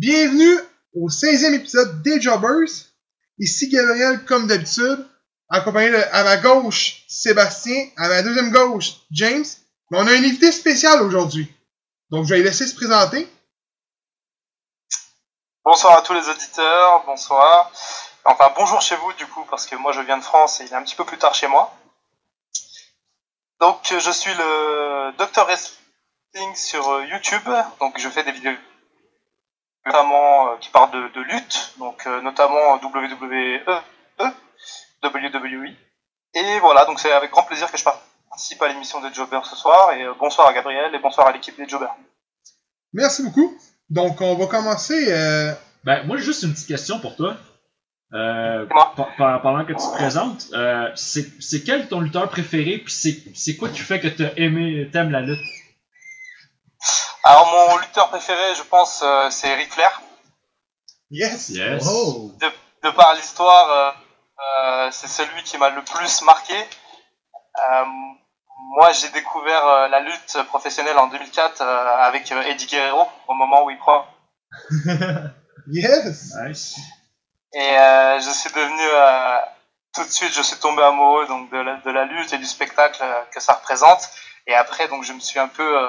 Bienvenue au 16e épisode des Jobbers. Ici Gabriel, comme d'habitude, accompagné de, à ma gauche Sébastien, à ma deuxième gauche James. Mais on a un invité spécial aujourd'hui. Donc je vais laisser se présenter. Bonsoir à tous les auditeurs, bonsoir. Enfin bonjour chez vous du coup, parce que moi je viens de France et il est un petit peu plus tard chez moi. Donc je suis le Dr Wrestling sur euh, YouTube, donc je fais des vidéos notamment euh, qui parlent de, de lutte, donc euh, notamment WWE, WWE. Et voilà, donc c'est avec grand plaisir que je participe à l'émission des Jobbers ce soir. Et euh, bonsoir à Gabriel et bonsoir à l'équipe des Jobbers. Merci beaucoup. Donc on va commencer. euh, Ben, moi, j'ai juste une petite question pour toi. Euh, pendant que tu te présentes, euh, c'est c'est quel ton lutteur préféré, puis c'est c'est quoi qui fait que t'as aimé, t'aimes la lutte? Alors mon lutteur préféré, je pense, euh, c'est Ric Flair. yes. Yes. Oh! de par l'histoire, euh, euh, c'est celui qui m'a le plus marqué. Euh, moi, j'ai découvert euh, la lutte professionnelle en 2004 euh, avec euh, Eddie Guerrero au moment où il prend. Yes. Nice. Et euh, je suis devenu euh, tout de suite, je suis tombé amoureux donc de la, de la lutte et du spectacle euh, que ça représente. Et après, donc, je me suis un peu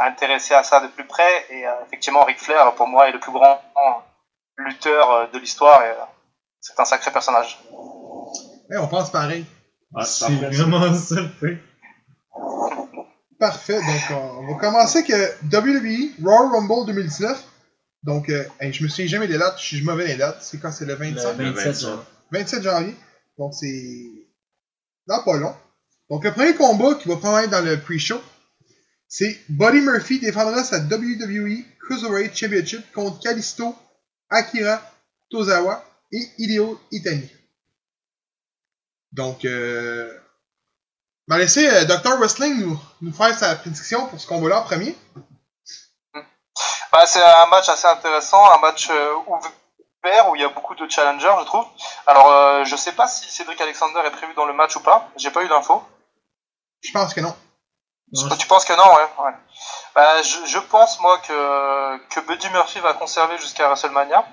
intéressé à ça de plus près. Et euh, effectivement, Ric Flair, pour moi, est le plus grand lutteur euh, de l'histoire. Et euh, c'est un sacré personnage. Eh, on pense pareil. Ah, c'est parfait. vraiment ça le fait. Parfait. Donc on va commencer avec euh, WWE Royal Rumble 2019. Donc euh, hey, je me souviens jamais des dates, je suis mauvais des dates. C'est quand c'est le 25? Le 27 27, genre. 27 janvier. Donc c'est dans pas long. Donc le premier combat qui va probablement être dans le pre-show, c'est Buddy Murphy défendra sa WWE Cruiserweight Championship contre Kalisto, Akira Tozawa et Hideo Itami. Donc euh, on va laisser euh, Dr. Wrestling nous, nous faire sa prédiction pour ce combat-là en premier. Bah, c'est un match assez intéressant, un match euh, ouvert où il y a beaucoup de challengers, je trouve. Alors, euh, je sais pas si Cédric Alexander est prévu dans le match ou pas. J'ai pas eu d'infos. Je pense que non. Tu penses que non, ouais. ouais. Bah, je, je pense moi que que Buddy Murphy va conserver jusqu'à WrestleMania.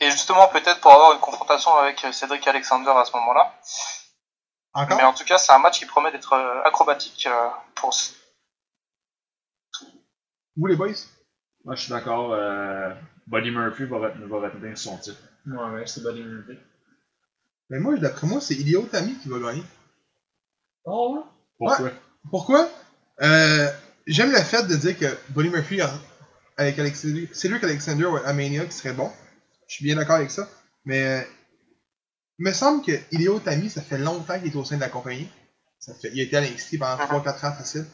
Et justement, peut-être pour avoir une confrontation avec Cédric Alexander à ce moment-là. Mais en tout cas, c'est un match qui promet d'être euh, acrobatique euh, pour. Vous les boys? Moi, je suis d'accord. Euh, Buddy Murphy va, ret- va retenir son titre. Ouais, ouais, c'est Buddy Murphy. Mais moi, d'après moi, c'est Hideo Itami qui va gagner. Oh, ouais? Pourquoi? Pourquoi? Euh, J'aime le fait de dire que Buddy Murphy a- avec Alexander, Cedric Alexander à Mania qui serait bon. Je suis bien d'accord avec ça. Mais euh, il me semble que Hideo Itami, ça fait longtemps qu'il est au sein de la compagnie. Ça fait, il a été à NXT pendant 3-4 ans facile.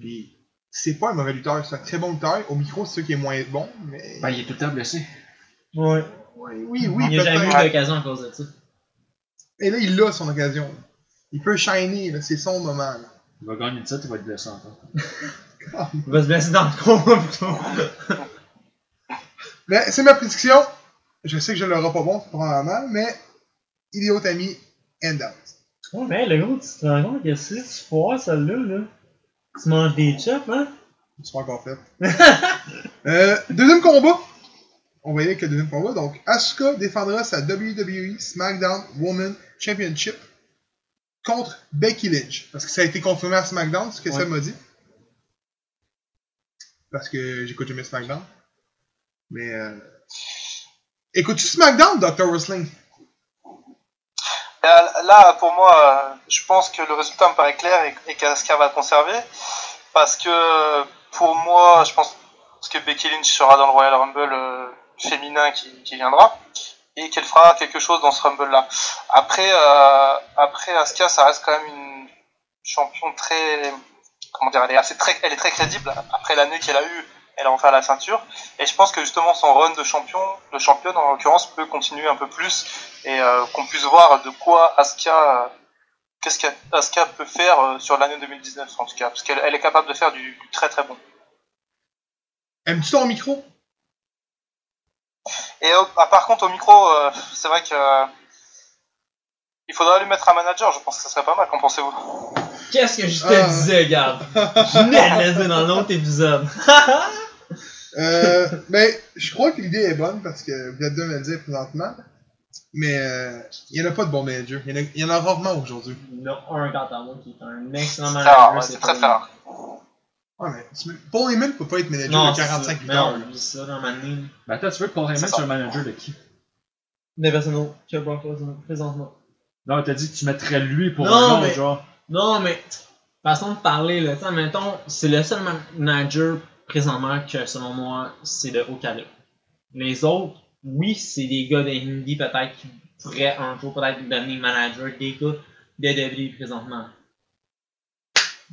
Puis c'est pas un mauvais lutteur, c'est un très bon lutteur. Au micro, c'est sûr qu'il est moins bon. Mais... Ben, il est tout le temps blessé. Ouais. oui, oui, oui, il n'y a jamais eu d'occasion à cause de ça. Et là, il a son occasion. Il peut shiner, là, c'est son moment. Là. Il va gagner le titre, il va être blessé encore. Il va se blesser dans le combat plutôt. Mais c'est ma prédiction. Je sais que je l'aurai pas bon, probablement, mais Hideo Itami, end out. Ouais, mais le gros, tu te rends compte que si tu foires celle-là, là, tu manges des chops, hein? C'est pas encore fait. euh, deuxième combat. On va y aller avec le deuxième combat. Donc, Asuka défendra sa WWE SmackDown Woman Championship contre Becky Lynch. Parce que ça a été confirmé à SmackDown, ce que Ouais. ça m'a dit. Parce que j'écoute jamais SmackDown. Mais, euh... Écoutes-tu SmackDown, Dr. Wrestling? Là, là, pour moi, euh, je pense que le résultat me paraît clair et, qu'Asuka va le conserver. Parce que pour moi, je pense que Becky Lynch sera dans le Royal Rumble euh, féminin qui, qui viendra et qu'elle fera quelque chose dans ce Rumble-là. Après, euh, après Asuka, ça reste quand même une championne très, comment dire, elle est très, elle crédible. Après l'année qu'elle a eue, elle a enfin la ceinture. Et je pense que justement son run de champion, de championne en l'occurrence, peut continuer un peu plus et euh, qu'on puisse voir de quoi Asuka, euh, qu'est-ce qu'Asuka peut faire sur l'année 2019 en tout cas, parce qu'elle elle est capable de faire du, très très bon. Aimes-tu ton micro? Et euh, ah, par contre au micro, euh, c'est vrai que euh, il faudrait lui mettre un manager, je pense que ça serait pas mal, qu'en pensez-vous? Qu'est-ce que je te Ah. disais, Gab? Je venais de dans l'autre épisode. Euh, ben, je crois que l'idée est bonne parce que vous êtes deux me le dire présentement. Mais euh, il n'y en a pas de bons managers. Il y en a, il y en a rarement aujourd'hui. Il y en a un quant à moi qui est un excellent C'est manager. c'est très très rare. Ouais, mais tu- Paul Heyman peut pas être manager Non, de c'est 45 ça. lutteurs. Mais non, ça dans ma ligne. Ben attends, tu veux que Paul Heyman soit un manager de qui? Des personnes que Brock Lesnar, présentement? Non, t'as dit que tu mettrais lui pour Non, un mais- genre. Non, mais façon de parler, là, tu sais, mettons, c'est le seul manager présentement que, selon moi, c'est de haut calibre. Les autres, oui, c'est des gars de Hindi peut-être qui pourraient un jour peut-être devenir manager des gars de WWE présentement.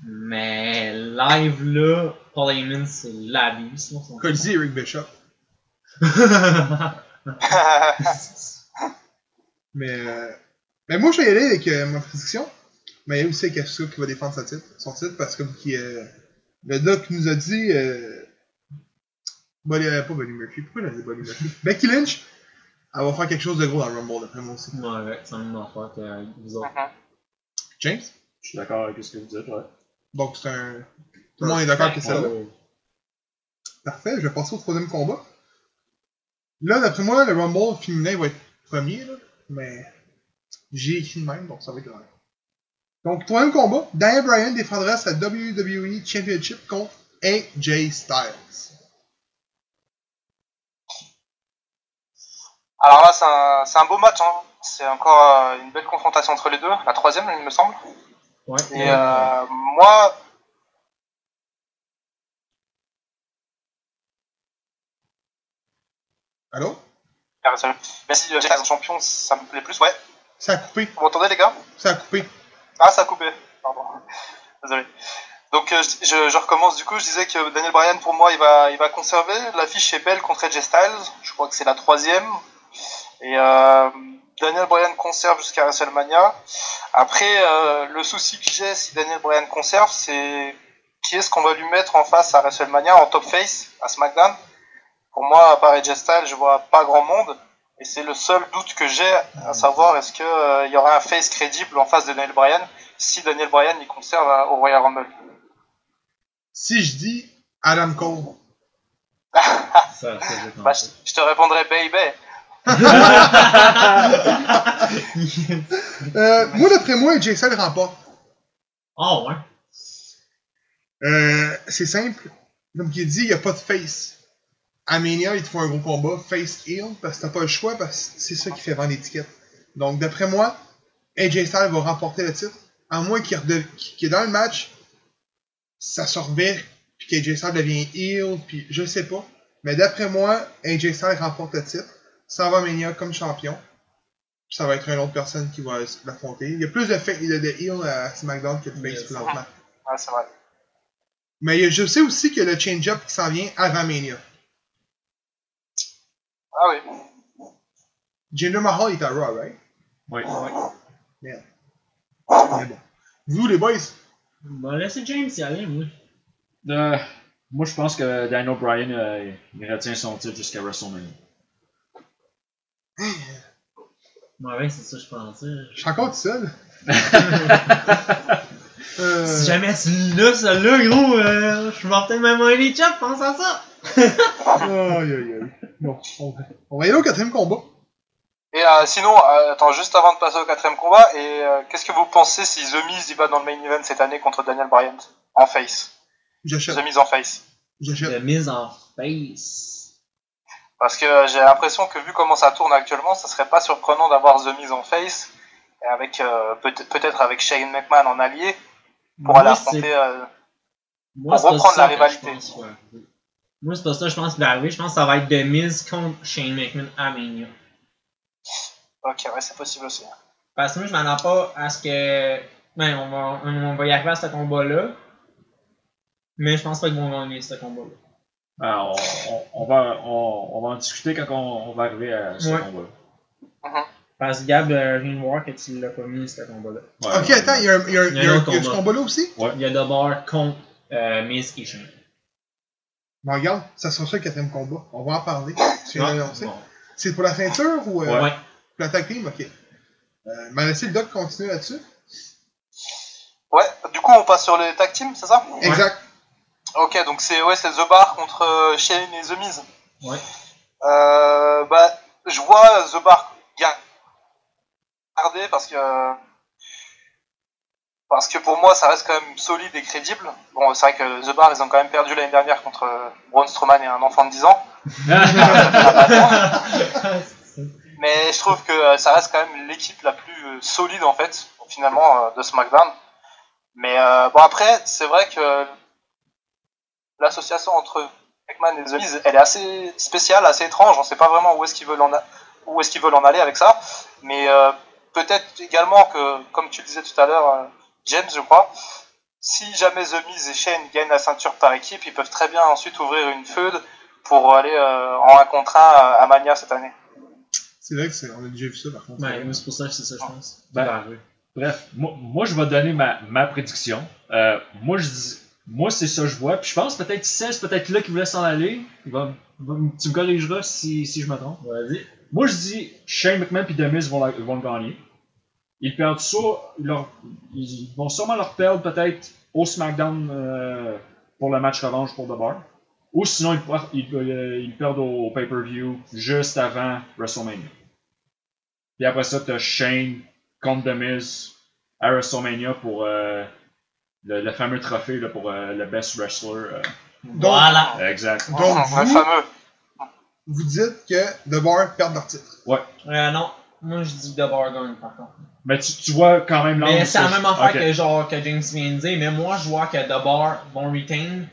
Mais live là, Paul Heyman, c'est l'abus. Comme dit Eric Bishop. Mais, euh, mais moi, je vais y aller avec euh, ma prédiction. Mais il y a aussi Asuka qui va défendre son titre, son titre parce que qui, euh, le doc nous a dit. Euh, euh, pas Buddy Murphy. Pourquoi il a dit Buddy Murphy? Becky Lynch, elle va faire quelque chose de gros dans le Rumble, d'après moi aussi. Ouais, c'est la même affaire que vous autres. Mhm. James? Je suis d'accord avec ce que vous dites, ouais. Donc, c'est un. Tout le monde est d'accord avec celle-là. Ouais. Parfait, je vais passer au troisième combat. Là, d'après moi, le Rumble féminin va être premier, là, mais j'ai écrit de même, donc ça va être correct. Donc, troisième combat, Daniel Bryan défendra sa WWE Championship contre AJ Styles. Alors là, c'est un, c'est un beau match. Hein. C'est encore euh, une belle confrontation entre les deux. La troisième, il me semble. Ouais. Et euh, moi, Allô? euh, j'ai la champion, ça me plaît plus, ouais. Ça a coupé, Vous m'entendez, les gars? Ça a coupé. Ah, ça a coupé. Pardon. Désolé. Donc, euh, je, je- je recommence du coup. Je disais que Daniel Bryan, pour moi, il va, il va conserver. L'affiche est belle contre AJ Styles. Je crois que c'est la troisième. Et euh, Daniel Bryan conserve jusqu'à WrestleMania. Après, euh, le souci que j'ai si Daniel Bryan conserve, c'est qui est-ce qu'on va lui mettre en face à WrestleMania en top face à SmackDown? Pour moi, à part AJ Styles, je vois pas grand monde. Et c'est le seul doute que j'ai, à savoir est-ce qu'il il y aura un face crédible en face de Daniel Bryan si Daniel Bryan il conserve euh, au Royal Rumble? Si je dis Adam Cole, Ça, ça, j'ai Bah, je, je te répondrai baby. euh, moi, d'après moi, AJ Styles remporte. Oh, ouais. Euh, c'est simple. Comme il dit, il n'y a pas de face. À Mania, il te faut un gros combat, face heel, parce que t'as pas le choix, parce que c'est ça qui fait vendre l'étiquette. Donc, d'après moi, AJ Styles va remporter le titre. À moins qu'il redev- que dans le match, ça se revire, puis qu'AJ Styles devient heel, puis je sais pas. Mais d'après moi, AJ Styles remporte le titre. Ça va Mania comme champion. Puis ça va être une autre personne qui va l'affronter. Il y a plus de, fa- de, de heel à SmackDown que de face Yes. présentement. Ah, c'est vrai. Mais je sais aussi que le change-up qui s'en vient avant Mania. Ah oui. Jinder Mahal est à Raw, right? Oui. Mais bon. Vous, les boys, Bah, laissez James y aller, moi. Euh, moi, je pense que Daniel Bryan, euh, il retient son titre jusqu'à WrestleMania. Ouais, c'est ça, je pensais. je suis encore tout seul. Euh, Si jamais c'est là, celle-là, gros, euh, je vais peut-être même un les chops, pense à ça. aïe, aïe, aïe. Bon, on va, on va y aller au quatrième combat. Et euh, sinon, euh, attends, juste avant de passer au quatrième combat, et euh, qu'est-ce que vous pensez si The Miz il va dans le main event cette année contre Daniel Bryan? En face J'achète. The Miz en face. J'achète. De mise en face. Parce que j'ai l'impression que vu comment ça tourne actuellement, ça serait pas surprenant d'avoir The Miz en face, avec euh, peut-être avec Shane McMahon en allié pour aller Moi, c'est- affronter. euh, moi, pour reprendre ça la que rivalité. je pense, ouais. Moi, c'est pas ça, je pense va arriver. Je pense que ça va être de mise contre Shane McMahon à Mania. Ok, ouais, c'est possible aussi. Parce que moi, je m'en pas à ce que. Ben, on va, on va y arriver à ce combat-là. Mais je pense pas qu'ils vont gagner ce combat-là. Ah, on, on- on va, on, on va en discuter quand on, on va arriver à ce Ouais. combat-là. Parce que Gab euh, vient de voir que tu l'as pas mis ce combat-là. Ouais, ok, ouais, attends, il y a, y a, a a du combat. combat là aussi? Il y a d'abord contre euh, et Shane. Bon, regarde, ça sera ça le quatrième combat. On va en parler. Tu viens Ah, d'annoncer. bon. C'est pour la ceinture ou euh, Ouais. pour la tag team? Ok. Euh, mais laissez le doc continuer là-dessus? Ouais, du coup, on passe sur les tag teams, c'est ça? Exact. Ok, donc c'est ouais, c'est The Bar contre euh, Shane et The Miz. Ouais. Euh, bah, je vois The Bar ga- garder parce que parce que pour moi ça reste quand même solide et crédible. Bon, c'est vrai que The Bar ils ont quand même perdu l'année dernière contre euh, Braun Strowman et un enfant de 10 ans. Mais je trouve que euh, ça reste quand même l'équipe la plus solide en fait, finalement, de SmackDown. Mais euh, bon après, c'est vrai que l'association entre McMahon et The Miz, elle est assez spéciale, assez étrange. On sait pas vraiment où est-ce qu'ils veulent en a- où est-ce qu'ils veulent en aller avec ça. Mais euh, peut-être également que, comme tu le disais tout à l'heure, euh, James, je crois, si jamais The Miz et Shane gagnent la ceinture par équipe, ils peuvent très bien ensuite ouvrir une feud pour aller euh, en un contre un à Mania cette année. C'est vrai que c'est, on a déjà vu ça par contre. Ouais, mais c'est pour ça que c'est ça, je pense. Bref, moi, moi, je vais donner ma, ma prédiction. Euh, moi, je dis, moi, c'est ça que je vois. Puis je pense peut-être Cess, peut-être là qui voulait s'en aller. Il va, il va- tu me corrigeras si, si je me trompe. Vas-y. Moi, je dis Shane McMahon et Demis vont, la- vont le gagner. Ils perdent ça. Leur, ils vont sûrement leur perdre peut-être au SmackDown euh, pour le match revanche pour The Bar. Ou sinon, ils, euh, ils perdent au, pay-per-view juste avant WrestleMania. Puis après ça, t'as Shane contre The Miz à WrestleMania pour euh, le, le fameux trophée là, pour euh, le Best Wrestler. euh. Donc, voilà. exact. Donc, le vous- fameux. vous dites que The Bar perd leur titre. Euh, non. Moi, je dis The Bar gagne, par contre. Mais tu, tu vois quand même l'angle. Mais c'est la même affaire que, genre, que James vient de dire. Mais moi, je vois que The Bar vont retain.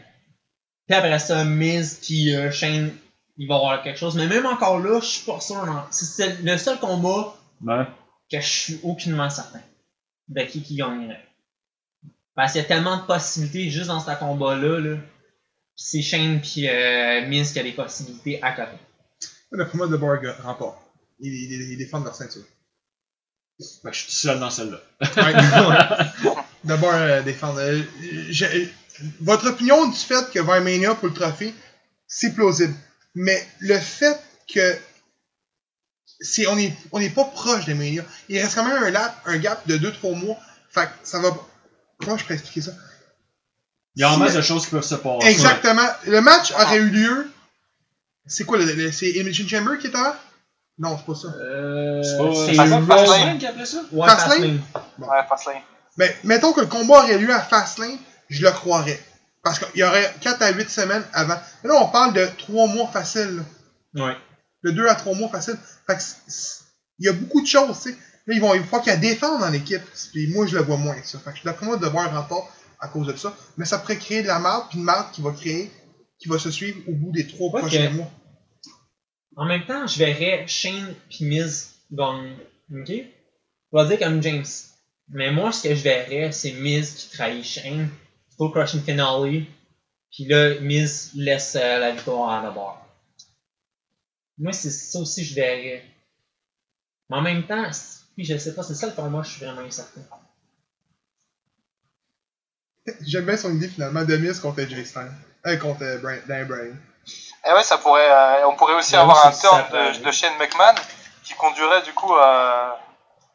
Puis après ça, Miz puis euh, Shane, il va y avoir quelque chose. Mais même encore là, je suis pas sûr. non. C'est- C'est le seul combat Ouais. que je suis aucunement certain de qui qui gagnerait. Parce qu'il y a tellement de possibilités juste dans ce combat-là. Là. C'est Shane puis euh, Miz qui a des possibilités à côté. D'après moi, ga- remporte. Ils, ils, ils défendent leur ceinture. Que je suis tout seul dans celle-là. Ouais. The Bar euh, défend. euh, j'ai- votre opinion du fait que Mania pour le trophée, c'est plausible. Mais le fait que c'est, on n'est on est pas proche de Mania, il reste quand même un, lap, un gap de 2-3 mois. Fait que ça va. Comment je peux expliquer ça? Il y a en Si- masse de choses qui peuvent se passer. Exactement. Le match aurait eu lieu. C'est quoi le, le- C'est Elimination Chamber qui est là? Non, c'est pas ça. Euh, C'est pas c'est Raw- Fastlane qui appelait ça? Ouais, Fastlane? Fastlane. Ouais, Fastlane. Mais mettons que le combat aurait lieu à Fastlane, je le croirais. Parce qu'il y aurait 4 à 8 semaines avant. Mais là, on parle de 3 mois facile. là. Ouais. De 2 à 3 mois facile. Fait que il y a beaucoup de choses, tu sais. Là, ils vont, il faut qu'il y ait défendre dans l'équipe. Puis moi, je le vois moins, ça. Fait que d'après moi, de voir un rapport à cause de ça. Mais ça pourrait créer de la marde, puis une marde qui va créer, qui va se suivre au bout des 3 Ok. prochains mois. En même temps, je verrais Shane puis Miz gagner. Ok? Je vais dire comme James. Mais moi, ce que je verrais, c'est Miz qui trahit Shane. Full crushing finale. Puis là, Miz laisse euh, la victoire à la barre. Moi, c'est ça aussi que je verrais. Mais en même temps, puis je sais pas, c'est ça le combat, je suis vraiment incertain. J'aime bien son idée finalement de Miz contre Jay Styles. Euh, contre euh, Brian, Dan Bryan. Et ouais, ça pourrait, euh, on pourrait aussi Ouais, avoir un turn de, de Shane McMahon qui conduirait du coup à,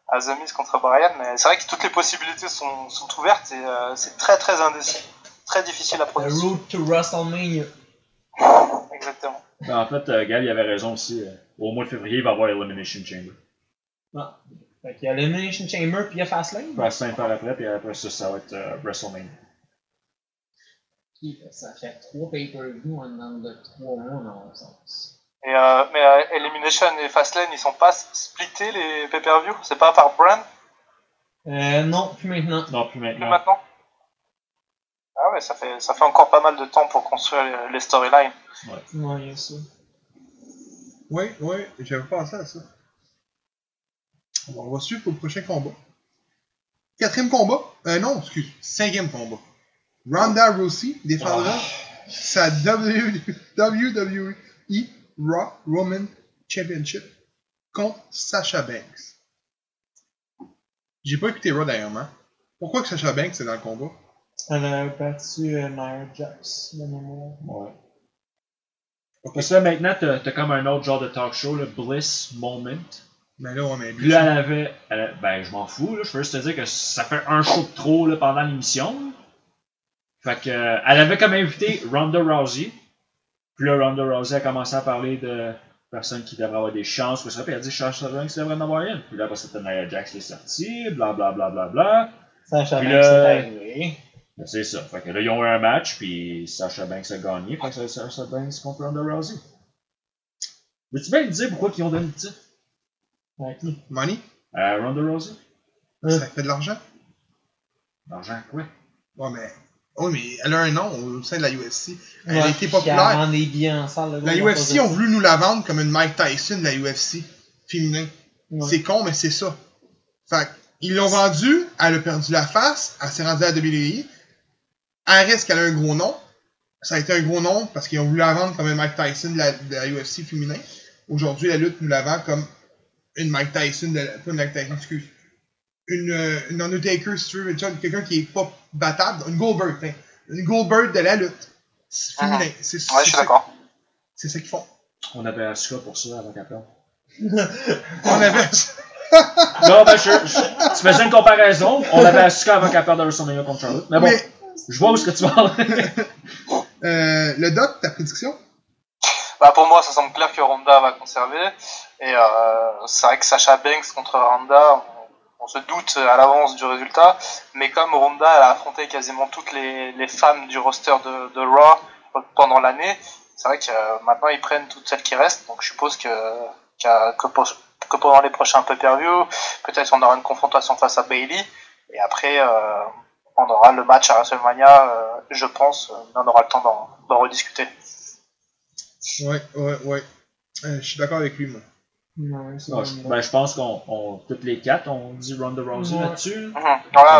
à The Miz contre Brian. Mais c'est vrai que toutes les possibilités sont, sont ouvertes et euh, c'est très très indécis. Très difficile à The prononcer. road to WrestleMania. Exactement. Ben, en fait, euh, Gal, il avait raison aussi. euh, au mois de février, il va y avoir Elimination Chamber. Ah. Fait qu'il y a l'Elimination Chamber puis il y a Fastlane. 5 par après, puis après ça, ça va être euh, WrestleMania. Ça fait trois pay-per-view en dedans de trois mois dans le sens. Et, euh, mais euh, Elimination et Fastlane, ils sont pas splittés les pay-per-view? C'est pas par brand? Euh, non, plus maintenant. Non, plus plus maintenant. Ah ouais, ça fait, ça fait encore pas mal de temps pour construire les, les storylines. Ouais, il y a ça. Oui, oui, j'avais pensé à ça. On va suivre pour le prochain combat. Quatrième combat? Euh, non, excuse. Cinquième combat. Ronda Rousey défendra sa W- WWE Raw Women Championship contre Sasha Banks. J'ai pas écouté Raw d'ailleurs, hein. Pourquoi que Sasha Banks est dans le combat? Elle a battu euh, Nia Jax, de mémoire. Ouais. Parce que là, maintenant, t'as t'as comme un autre genre de talk show, le Bliss Moment. Mais là, on met Puis là, elle avait. elle- ben, je m'en fous, là. Je veux juste te dire que ça fait un show de trop là, pendant l'émission. Fait que, euh, elle avait comme invité Ronda Rousey. Puis là, Ronda Rousey a commencé à parler de personnes qui devraient avoir des chances. Puis ça, puis elle a dit Sasha Banks devrait en avoir une. Puis là, après ça, Nia Jax qui est sorti, bla bla bla bla bla. Sacha Puis Banks là- est arrivé. Ben, c'est ça. Fait que là, ils ont eu un match, puis Sasha Banks a gagné. Fait que c'est Sasha Banks contre Ronda Rousey. Veux-tu bien me dire pourquoi ils ont donné le titre? Avec qui? Money, à Ronda Rousey Hein? ça fait de l'argent? L'argent, quoi Ouais, mais. Oui, mais elle a un nom au sein de la UFC. Elle a été populaire. Elle vend des billets en salle. le La UFC ont voulu nous la vendre comme une Mike Tyson de la UFC féminin. Ouais. C'est con, mais c'est ça. Fait ils l'ont vendue, elle a perdu la face, elle s'est rendue à la WWE. Elle reste qu'elle a un gros nom. Ça a été un gros nom parce qu'ils ont voulu la vendre comme une Mike Tyson de la, de la UFC féminin. Aujourd'hui, la lutte nous la vend comme une Mike Tyson de la, pas une Mike Tyson, excuse. Une, euh, une Undertaker, si tu veux, quelqu'un qui est pas battable. Une Goldberg, tiens. Une Goldberg de la lutte. C'est féminin. Mhm. C'est Ouais, c'est je suis ça- d'accord. C'est ça qu'ils font. On avait Asuka pour ça avant qu'elle perde. On avait. Non, ben, je, je- tu faisais une comparaison. On avait Asuka avant qu'elle perde à WrestleMania contre Charlotte. Mais bon, Mais je vois où est-ce que tu vas. euh, le doc, ta prédiction? Bah pour moi, ça semble clair que Ronda va conserver. Et euh, c'est vrai que Sacha Banks contre Ronda, on, se doute à l'avance du résultat. Mais comme Ronda a affronté quasiment toutes les, femmes du roster de, Raw pendant l'année, c'est vrai que euh, maintenant ils prennent toutes celles qui restent. Donc je suppose que, que, pendant les prochains pay-per-view, peut-être on aura une confrontation face à Bailey. Et après, euh, on aura le match à WrestleMania, euh, je pense, on aura le temps d'en, rediscuter. Ouais, ouais, ouais. Je suis d'accord avec lui, moi. Ouais, c'est Non, bon. je- ben, je pense qu'on, on- toutes les quatre, on dit Ronda Rousey Ouais. là-dessus. Mhm. On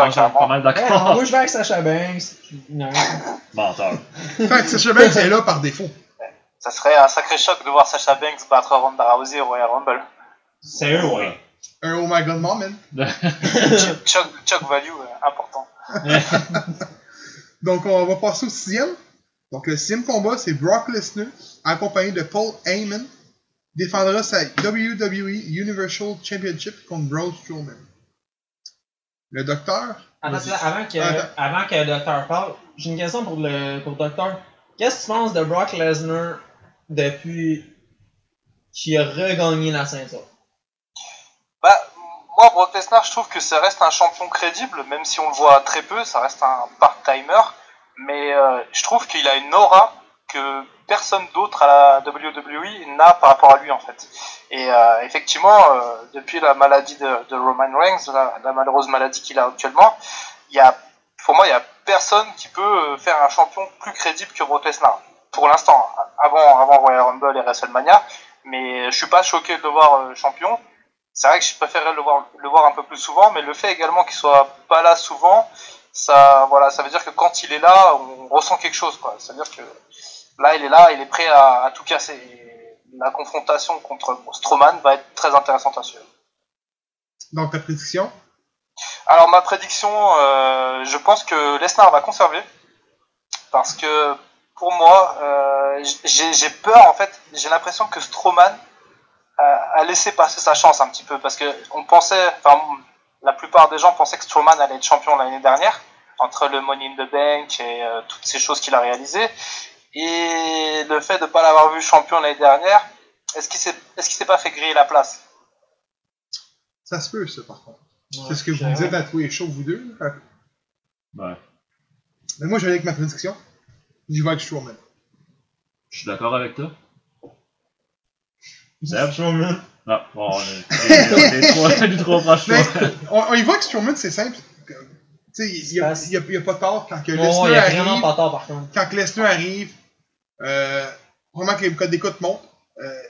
est carrément. pas mal Ouais, d'accord. moi je vais avec Sacha Banks. Non. Menteur. Fait que Sacha Banks est là par défaut. Ça serait un sacré choc de voir Sacha Banks battre Ronda Rousey au Royal Rumble. Sérieux, ouais. Un Oh my god mom, man. choc, choc value euh, important. Donc, on va passer au sixième. Donc, le sixième combat, c'est Brock Lesnar, accompagné de Paul Heyman, défendra sa WWE Universal Championship contre Braun Strowman. Le docteur? Attends, avant que, Attends. avant que le docteur parle, j'ai une question pour le, pour le docteur. Qu'est-ce que tu penses de Brock Lesnar depuis qu'il a regagné la ceinture? Bah, moi, Brock Lesnar, je trouve que ça reste un champion crédible, même si on le voit très peu, ça reste un part-timer. Mais euh, je trouve qu'il a une aura que personne d'autre à la WWE n'a par rapport à lui, en fait. Et euh, effectivement, euh, depuis la maladie de, Roman Reigns, la, malheureuse maladie qu'il a actuellement, il y a, pour moi, il y a personne qui peut euh, faire un champion plus crédible que Brock. Pour l'instant, avant, avant Royal Rumble et WrestleMania. Mais je suis pas choqué de le voir champion c'est vrai que je préférerais le voir, le voir un peu plus souvent, mais le fait également qu'il soit pas là souvent, ça, voilà, ça veut dire que quand il est là, on ressent quelque chose. C'est-à-dire que là, il est là, il est prêt à, à tout casser. Et la confrontation contre Strowman va être très intéressante à suivre. Donc, ta prédiction? Alors ma prédiction, euh, je pense que Lesnar va conserver parce que pour moi, euh, j'ai j'ai peur en fait. J'ai l'impression que Strowman a, a laissé passer sa chance un petit peu parce que on pensait, enfin la plupart des gens pensaient que Strowman allait être champion l'année dernière entre le Money in the Bank et euh, toutes ces choses qu'il a réalisées et le fait de ne pas l'avoir vu champion l'année dernière, est-ce qu'il s'est est-ce qu'il s'est pas fait griller la place? Ça se peut, ça, par contre. Ouais, C'est ce que vous c'est dites à tous les shows, vous deux. Que- Ouais. Mais moi, je vais aller avec ma prédiction. J'y vais avec Strowman. Je suis d'accord avec toi. Seb? Strowman. Non, bon, on est les, trois, proches on, on y voit que Strowman, c'est simple. Tu sais, il n'y a, a- il y a pas tort quand que Lesnar il y a arrive. vraiment pas tort par contre. quand que Lesnar arrive, euh, vraiment que les codes d'écoute montent. Euh,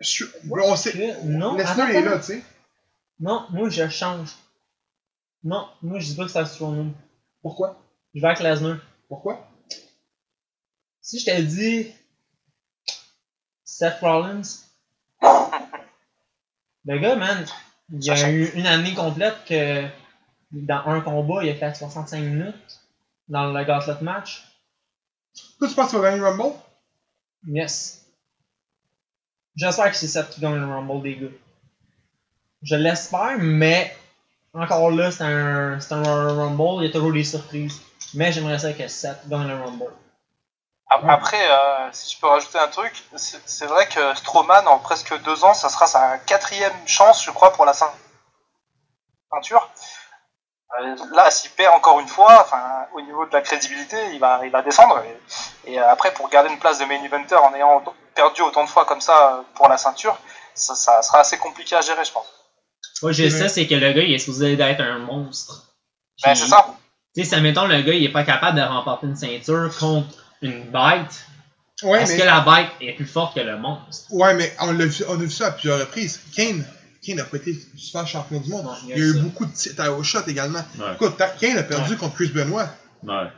je- on sait, Non, Lesnar est là, tu sais. Non, moi je change. Non, moi je dis pas que c'est Strowman. Pourquoi? Je vais avec Lesnar. Pourquoi? Si je t'ai dit Seth Rollins, le gars, man, il y a eu une année complète que dans un combat, il a fait 65 minutes dans le Gauntlet match. Toi, tu penses qu'il va gagner le Rumble? Yes. J'espère que c'est Seth qui gagne le Rumble des gars. Je l'espère, mais encore là, c'est un, c'est un Rumble, il y a toujours des surprises. Mais j'aimerais ça que Seth gagne le Rumble. Ap- Après, euh, si je peux rajouter un truc, c'est c'est vrai que Strowman, en presque deux ans, ça sera sa quatrième chance, je crois, pour la ceint- ceinture. Euh, là, s'il perd encore une fois, enfin, au niveau de la crédibilité, il va, il va descendre. Et, et, euh, après, pour garder une place de main eventer en ayant perdu autant de fois comme ça euh, pour la ceinture, ça, ça sera assez compliqué à gérer, je pense. Moi, je C'est sais, c'est que le gars, il est supposé d'être un monstre. Ben, c'est ça. Tu sais, ça mettons, le gars, il est pas capable de remporter une ceinture contre une bête. Ouais, parce mais, que la bête est plus forte que le monstre? ouais, mais on, l'a vu, on a vu ça à plusieurs reprises. Kane, Kane n'a pas été souvent champion du monde. Non, il y a a eu ça. beaucoup de titres au shot également. Ouais. Écoute, Kane a perdu contre Chris Benoit. Ouais.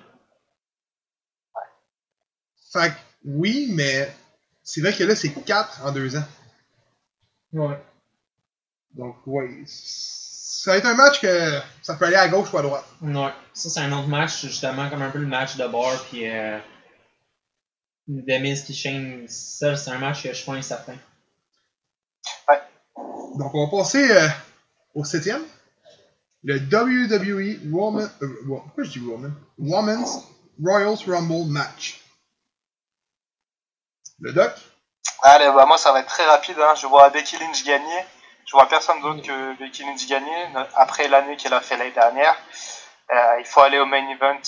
Fait que, oui, mais c'est vrai que là, c'est 4 en 2 ans. Ouais. Donc, ouais. Ça va être un match que ça peut aller à gauche ou à droite. Ouais. Ça, c'est un autre match, justement, comme un peu le match de bar, puis euh, Demise qui chaîne seul, c'est un match que je pense certain. Donc, on va passer euh, au septième. Le WWE euh, Women's Royals Rumble match. Le doc? Allez, bah moi ça va être très rapide. Hein. Je vois Becky Lynch gagner. Je vois personne d'autre que Becky Lynch gagner euh, après l'année qu'elle a fait l'année dernière. Euh, il faut aller au main event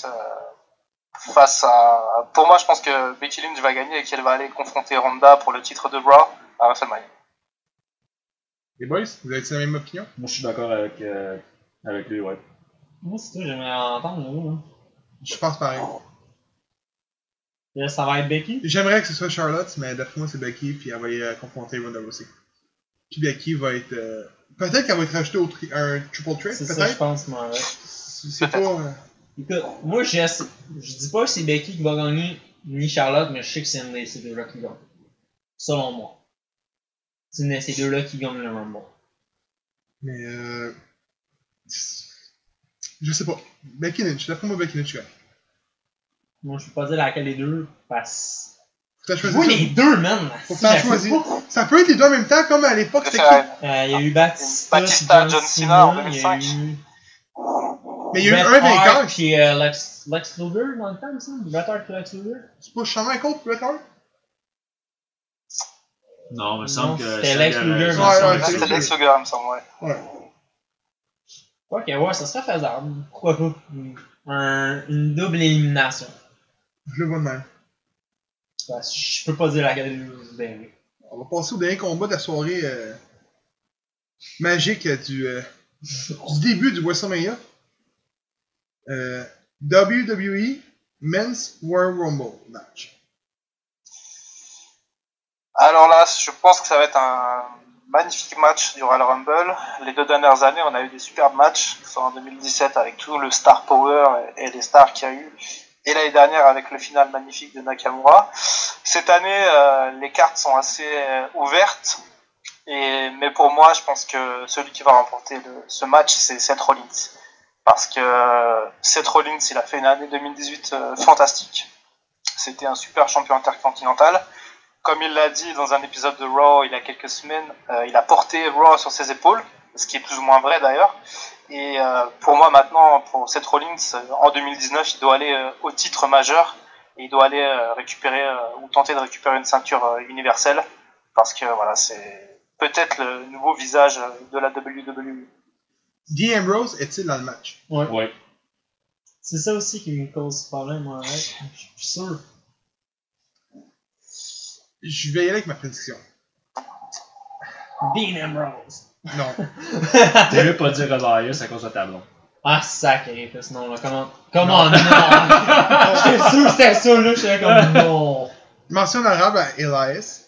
face à. Pour moi, je pense que Becky Lynch va gagner et qu'elle va aller confronter Ronda pour le titre de Raw à WrestleMania. Les boys, vous avez la même opinion? Moi, je suis d'accord avec, euh, avec lui, ouais. Moi, c'est tout, j'aimerais entendre, là. Je pense pareil. Là, ça va être Becky? J'aimerais que ce soit Charlotte, mais d'après moi, c'est Becky, puis elle va y euh, confronter Ronda Rousey. Puis Becky va être. euh, Peut-être qu'elle va être rajoutée au tri- un triple threat, C'est ça, je peut-être. pense, moi, ouais. C'est c'est pas. euh, Écoute, moi, je, je dis pas que c'est Becky qui va gagner, ni Charlotte, mais je sais que c'est une de ces deux-là qui gagne. Selon moi. C'est ces deux-là qui gagne le Rumble. Mais euh. Je sais pas. Becky Lynch, d'après moi, Becky Lynch gagne. Moi, je peux pas dire laquelle des deux, que t'as choisi ça. les deux, man! Faut que Si, t'en je sais choisis. pas. Ça peut être les deux en même temps, comme à l'époque, c'était qui Euh, Euh, il y a eu Batista, Batista, John Cena en il y a 2005. eu Mais il y a eu Bret un vainqueur. Puis euh, Lex, Lex Luger dans le temps, semble. Bret Hart Lex Luger. C'est pas Shawn Michaels, Bret Hart? Non, mais il me semble que. c'était Lex Luger, me ouais, semble. c'est- C'était Lex Luger, me semble, ouais. Ouais. Ok, ouais, ça serait faisable. Pourquoi pas? Un- une double élimination. Je le vois de même. Je peux pas dire laquelle vous verrez. On va passer au dernier combat de la soirée euh, magique euh, du, euh, du début du WrestleMania. Euh, WWE Men's World Rumble match. Alors là, je pense que ça va être un magnifique match du Royal Rumble. Les deux dernières années, on a eu des superbes matchs, soit en 2017 avec tout le star power et les stars qu'il y a eu, et l'année dernière avec le final magnifique de Nakamura. Cette année, euh, les cartes sont assez euh, ouvertes, mais pour moi, je pense que celui qui va remporter ce match, c'est Seth Rollins. Parce que euh, Seth Rollins, il a fait une année 2018 euh, fantastique. C'était un super champion intercontinental comme il l'a dit dans un épisode de Raw il y a quelques semaines, euh, il a porté Raw sur ses épaules, ce qui est plus ou moins vrai d'ailleurs. Et euh, pour moi maintenant, pour Seth Rollins, euh, en 2019, il doit aller euh, au titre majeur et il doit aller euh, récupérer euh, ou tenter de récupérer une ceinture euh, universelle parce que voilà, c'est peut-être le nouveau visage de la WWE. Dean Ambrose est-il dans le match? Ouais. C'est ça aussi qui me cause problème, moi, ouais. Je suis sûr. Je vais y aller avec ma prédiction. Dean Ambrose. Non. T'as mieux pas dire Elias à cause de ta blonde. Ah, sacré, ce nom-là. Comment, comment non? J'étais sûr que c'était ça, là. J'étais comme non. Mention honorable à Elias.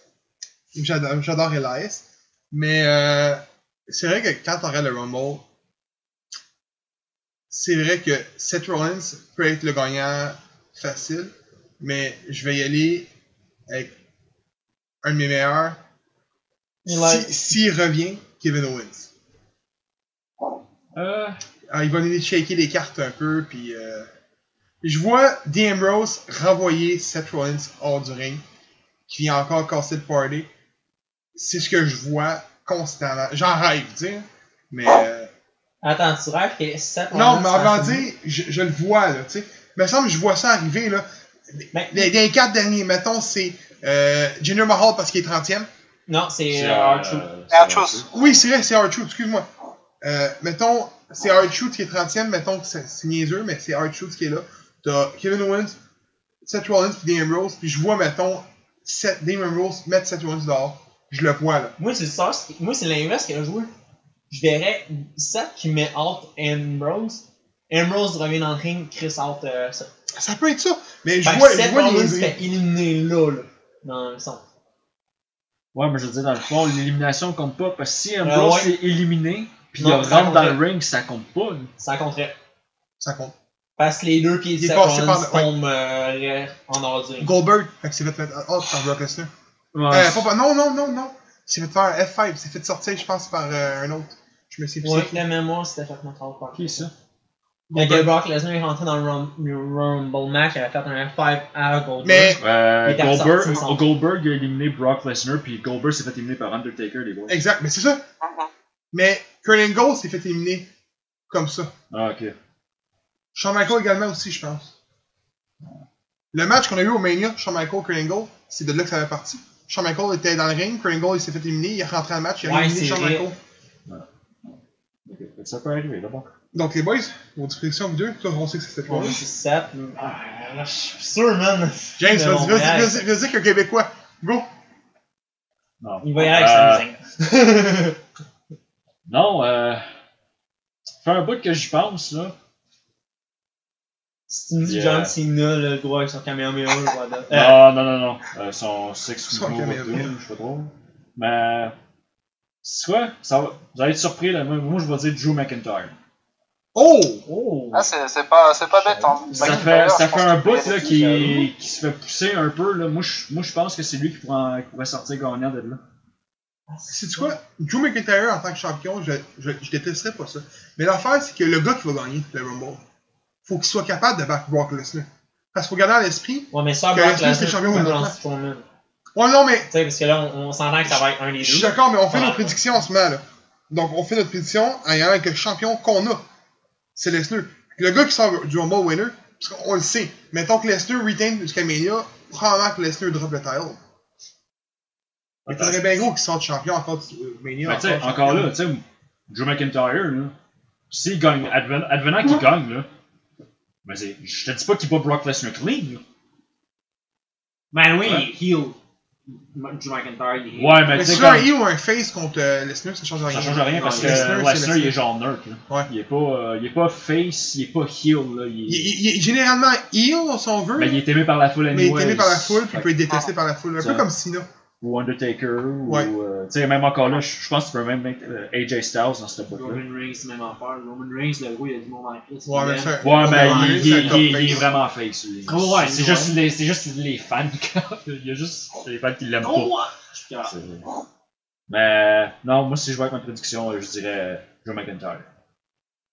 J'adore, j'adore Elias. Mais euh, c'est vrai que quand on regarde le Rumble, c'est vrai que Seth Rollins peut être le gagnant facile, mais je vais y aller avec un de mes meilleurs. Eli- Si- S'il revient, Kevin Owens. Euh. Ah, il va aller shaker les cartes un peu, puis euh, je vois Dean Ambrose renvoyer Seth Rollins hors du ring, qui vient encore casser le party. C'est ce que je vois constamment. J'en rêve, tu sais. Mais euh, Attends, tu rêves que Seth non, Rollins mais en dire, je, je le vois là, tu sais. me semble que je vois ça arriver, là. Ben, Les, les quatre derniers, mettons, c'est euh, Jinder Mahal parce qu'il est 30e. non, c'est euh, R-Truth. Oui, c'est vrai, c'est R-Truth, excuse-moi. Euh, mettons, c'est R-Truth qui est 30e, mettons que c'est c'est niaiseux, mais c'est R-Truth qui est là. T'as Kevin Owens, Seth Rollins puis Dean Ambrose, puis je vois, mettons, Seth, Dean Ambrose mettre Seth Rollins dehors. Je le vois, là. Moi, c'est ça. c'est- Moi, c'est l'inverse qu'il a joué. Je verrais Seth qui met out Ambrose. Ambrose revient dans le ring, Chris out euh, Seth. Ça peut être ça, mais je vois, je Seth vois Rollins niaiser. fait éliminer là, là. Dans le sens. Ouais, mais je veux dire, dans le fond, l'élimination compte pas parce que si Ambrose Euh, ouais. est éliminé, puis il Non, ça rentre dans le ring, ça compte pas. là. Ça compterait. Ça compte. Parce que les deux pieds de est Seth Rollins le- ouais. tombent euh, en hors du ring. Goldberg, fait que c'est fait mettre out par Brock Lesnar. Ouais, Euh, pas, pas- non, non, non, non. C'est fait faire un F5, c'est fait sortir, je pense, par euh, un autre. Je me sais plus. Ouais, c'est la mémoire, c'était fait mettre par Qui ça? Goldberg. Brock Lesnar est rentré dans le Rum- le Rumble match, il avait fait un F5 à Goldberg. Mais, Euh, Il Goldberg, Goldberg a éliminé Brock Lesnar, puis Goldberg s'est fait éliminer par Undertaker, les boys. exact, mais c'est ça. Mhm. Mais Kurt Angle s'est fait éliminer comme ça. Ah, ok. Shawn Michaels également aussi, je pense. Le match qu'on a eu au Mania, Shawn Michaels, Kurt Angle, c'est de là que ça avait parti. Shawn Michaels était dans le ring, Kurt Angle il s'est fait éliminer, il est rentré dans le match, il a Ouais, éliminé Shawn vrai. Michaels. Ok, fait que Ça peut arriver, d'abord. Donc les boys, vos prédictions vous deux, toi on sait que c'est cette Bon, fois c'est Seth. Ah, là, je suis sûr, man. James, vas-y, vas-y, vas-y, vas-y qu'un Québécois. Go! Non. Il va y aller avec Euh, sa musique. Non, euh. Fait un bout que j'y pense, là. Si tu me dis Yeah. John Cena, là, le gros avec son Kamehameha, je vois là. Euh, Non, non, non, non. Euh, son Six Son caméra. of Doom, je sais pas trop. Mais. C'est quoi? Ça va... Vous allez être surpris, là. Moi, moi, je vais dire Drew McIntyre. Oh! Oh! Ah, c'est c'est pas, c'est pas bête, hein. Ça fait, ça fait un bout là, y aller. qui, qui se fait pousser un peu. Là. Moi, je, moi, je pense que c'est lui qui, pourra, qui pourrait sortir gagnant de là. C'est quoi? Drew McIntyre en tant que champion, je, je, je détesterais pas ça. Mais l'affaire, c'est que le gars qui va gagner le Rumble, faut qu'il soit capable de battre Brock Lesnar. Parce qu'il faut garder à l'esprit. Ouais, mais ça, Que Brock Lesnar, c'est champion Strowman. Ouais, non, mais Tu sais, parce que là, on, on s'entend que ça va être un des je suis deux. d'accord, mais on fait Ouais. nos prédictions en ce moment, là. Donc, on fait notre prédiction en ayant avec le champion qu'on a. C'est Lesnar. Le gars qui sort du Rumble winner, parce qu'on le sait. Mettons que Lesnar retain jusqu'à Mania, probablement que Lesnar drop le title. Mais t'aurais bien gros qu'il sorte champion encore de euh, Mania. Sais, encore là, tu sais, Drew McIntyre, là, s'il gagne, adven- advenant qu'il gagne, là, ben c'est- je te dis pas qu'il bat Brock Lesnar clean, là. Ben oui, Ouais. il. Drew McIntyre, il est. Ouais, mais Mais tu sais, as un ou un face contre euh, Lesnar, ça change rien. ça change rien parce que Lesnar, il est genre neutre. Ouais. Il est pas, euh, il est pas face, il est pas heel, là. Il est, Il, il- il est généralement heel, si on veut, ben, il est aimé par la foule mais il est aimé par la foule, puis il peut être détesté par la foule. Un Ça. peu comme Cena. Ou Undertaker, Ouais. ou. euh, tu sais, même encore là, je pense que tu peux même mettre euh, AJ Styles dans cette boîte-là. Roman Reigns, c'est même affaire. Roman Reigns, le gros, il y a du monde en crise. Ouais, mais ça. Ouais, mais il, il- il- il- il est face. vraiment face. Oh, ouais, c'est ouais. juste, les- c'est juste les fans. il y a juste les fans qui l'aiment Oh, pas. ouais! Mais non, moi, si je vais avec ma prédiction, je dirais Joe McIntyre.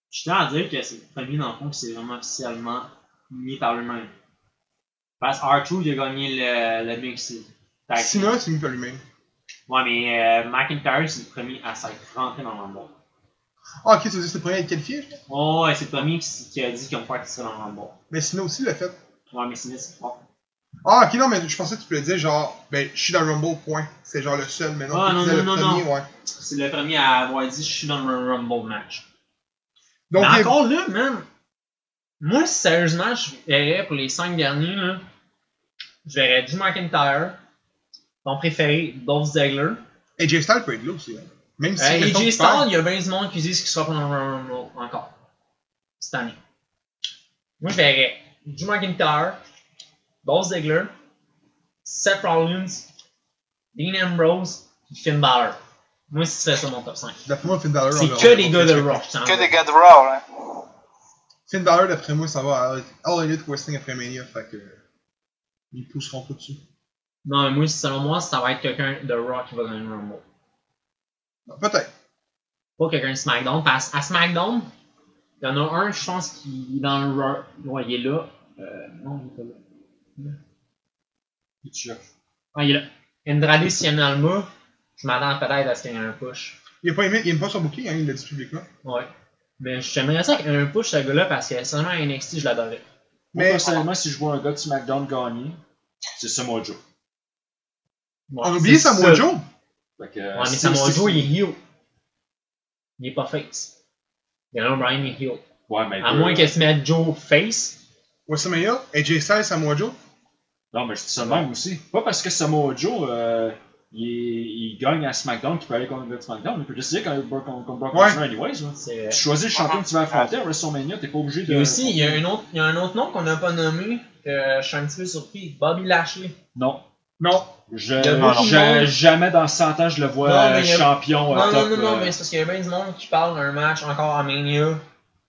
Je tiens à dire que c'est le premier, dans le fond, qui s'est vraiment officiellement mis par lui-même. Parce que R-Truth, il a gagné le, le mix. Cena, c'est mis par lui-même. Ouais, mais euh, McIntyre, c'est le premier à s'être rentré dans le Rumble. Ah, ok, tu veux dire c'est le premier à être qualifié? Oh, ouais, c'est le premier qui, qui a dit qu'il quoi qu'il serait dans le Rumble. Mais Cena aussi l'a fait. Ouais, mais c'est c'est fort. Ah, ok, non, mais je pensais que tu pouvais dire genre, ben, je suis dans le Rumble, point. C'est genre le seul, mais non, Ah, non, non, le non, premier, ouais. C'est le premier à avoir dit je suis dans le Rumble match. Donc, mais les- encore là, man, moi, sérieusement, je verrais pour les 5 derniers, là, je verrais Drew McIntyre, ton préféré, Dolph Ziggler. AJ Styles peut être là aussi. hein. Même si Euh, AJ Styles, il y a bien du monde qui disent qu'il sera pas dans le Rumble encore. Cette année. Moi, je verrais Drew McIntyre, Dolph Ziggler, Seth Rollins, Dean Ambrose, puis Finn Balor. Moi, ce serait ça mon top 5. D'après moi, Finn Balor. C'est que des gars de t'en Que des gars de Raw, là. Finn Balor, d'après moi, ça va à All Elite Wrestling après Mania, fait que. Ils pousseront pas dessus. Non, mais moi, selon moi, ça va être quelqu'un de Raw qui va gagner le Rumble. Peut-être. Pas quelqu'un de SmackDown. Parce qu'à SmackDown, il y en a un, je pense, qui est dans le Raw. Ouais, il est là. Euh, non, il est pas là. Qui tu cherches? Ah, il est là. Andrade Cien Alma, je m'attends peut-être à ce qu'il y ait un push. Il a pas aimé, il aime pas son booking, hein, il l'a dit publiquement. Ouais. Mais j'aimerais ça qu'il y ait un push, ce gars-là, parce que seulement à NXT, je l'adorais. Moi, Mais personnellement, si je vois un gars de SmackDown gagner, c'est Samoa Joe. Ouais, on a oublié c'est Samoa ça. Joe. Fait que, Ouais, mais Samoa Joe, il est heel. Il est pas face. Daniel Bryan est heel. Ouais, mais. À il moins peut- que se mette Joe face. WrestleMania, AJ Styles, Samoa Joe. Non, mais je dis ça de même aussi. Pas parce que Samoa Joe, euh, il, il gagne à SmackDown qu'il peut aller contre SmackDown. Il peut décider quand Brock, contre Brock Ouais. Lesnar, anyways. C'est... Tu choisis le champion que tu vas affronter à WrestleMania, t'es pas obligé Il de. a aussi, il y a un autre, il y a un autre nom qu'on n'a pas nommé, que je suis un petit peu surpris. Bobby Lashley. Non. Non. Je, y de jamais dans 100 ans je le vois Non, mais euh, y a- champion. euh, non, non, top, non, non, euh, mais c'est parce qu'il y a bien du monde qui parle d'un match encore à Mania.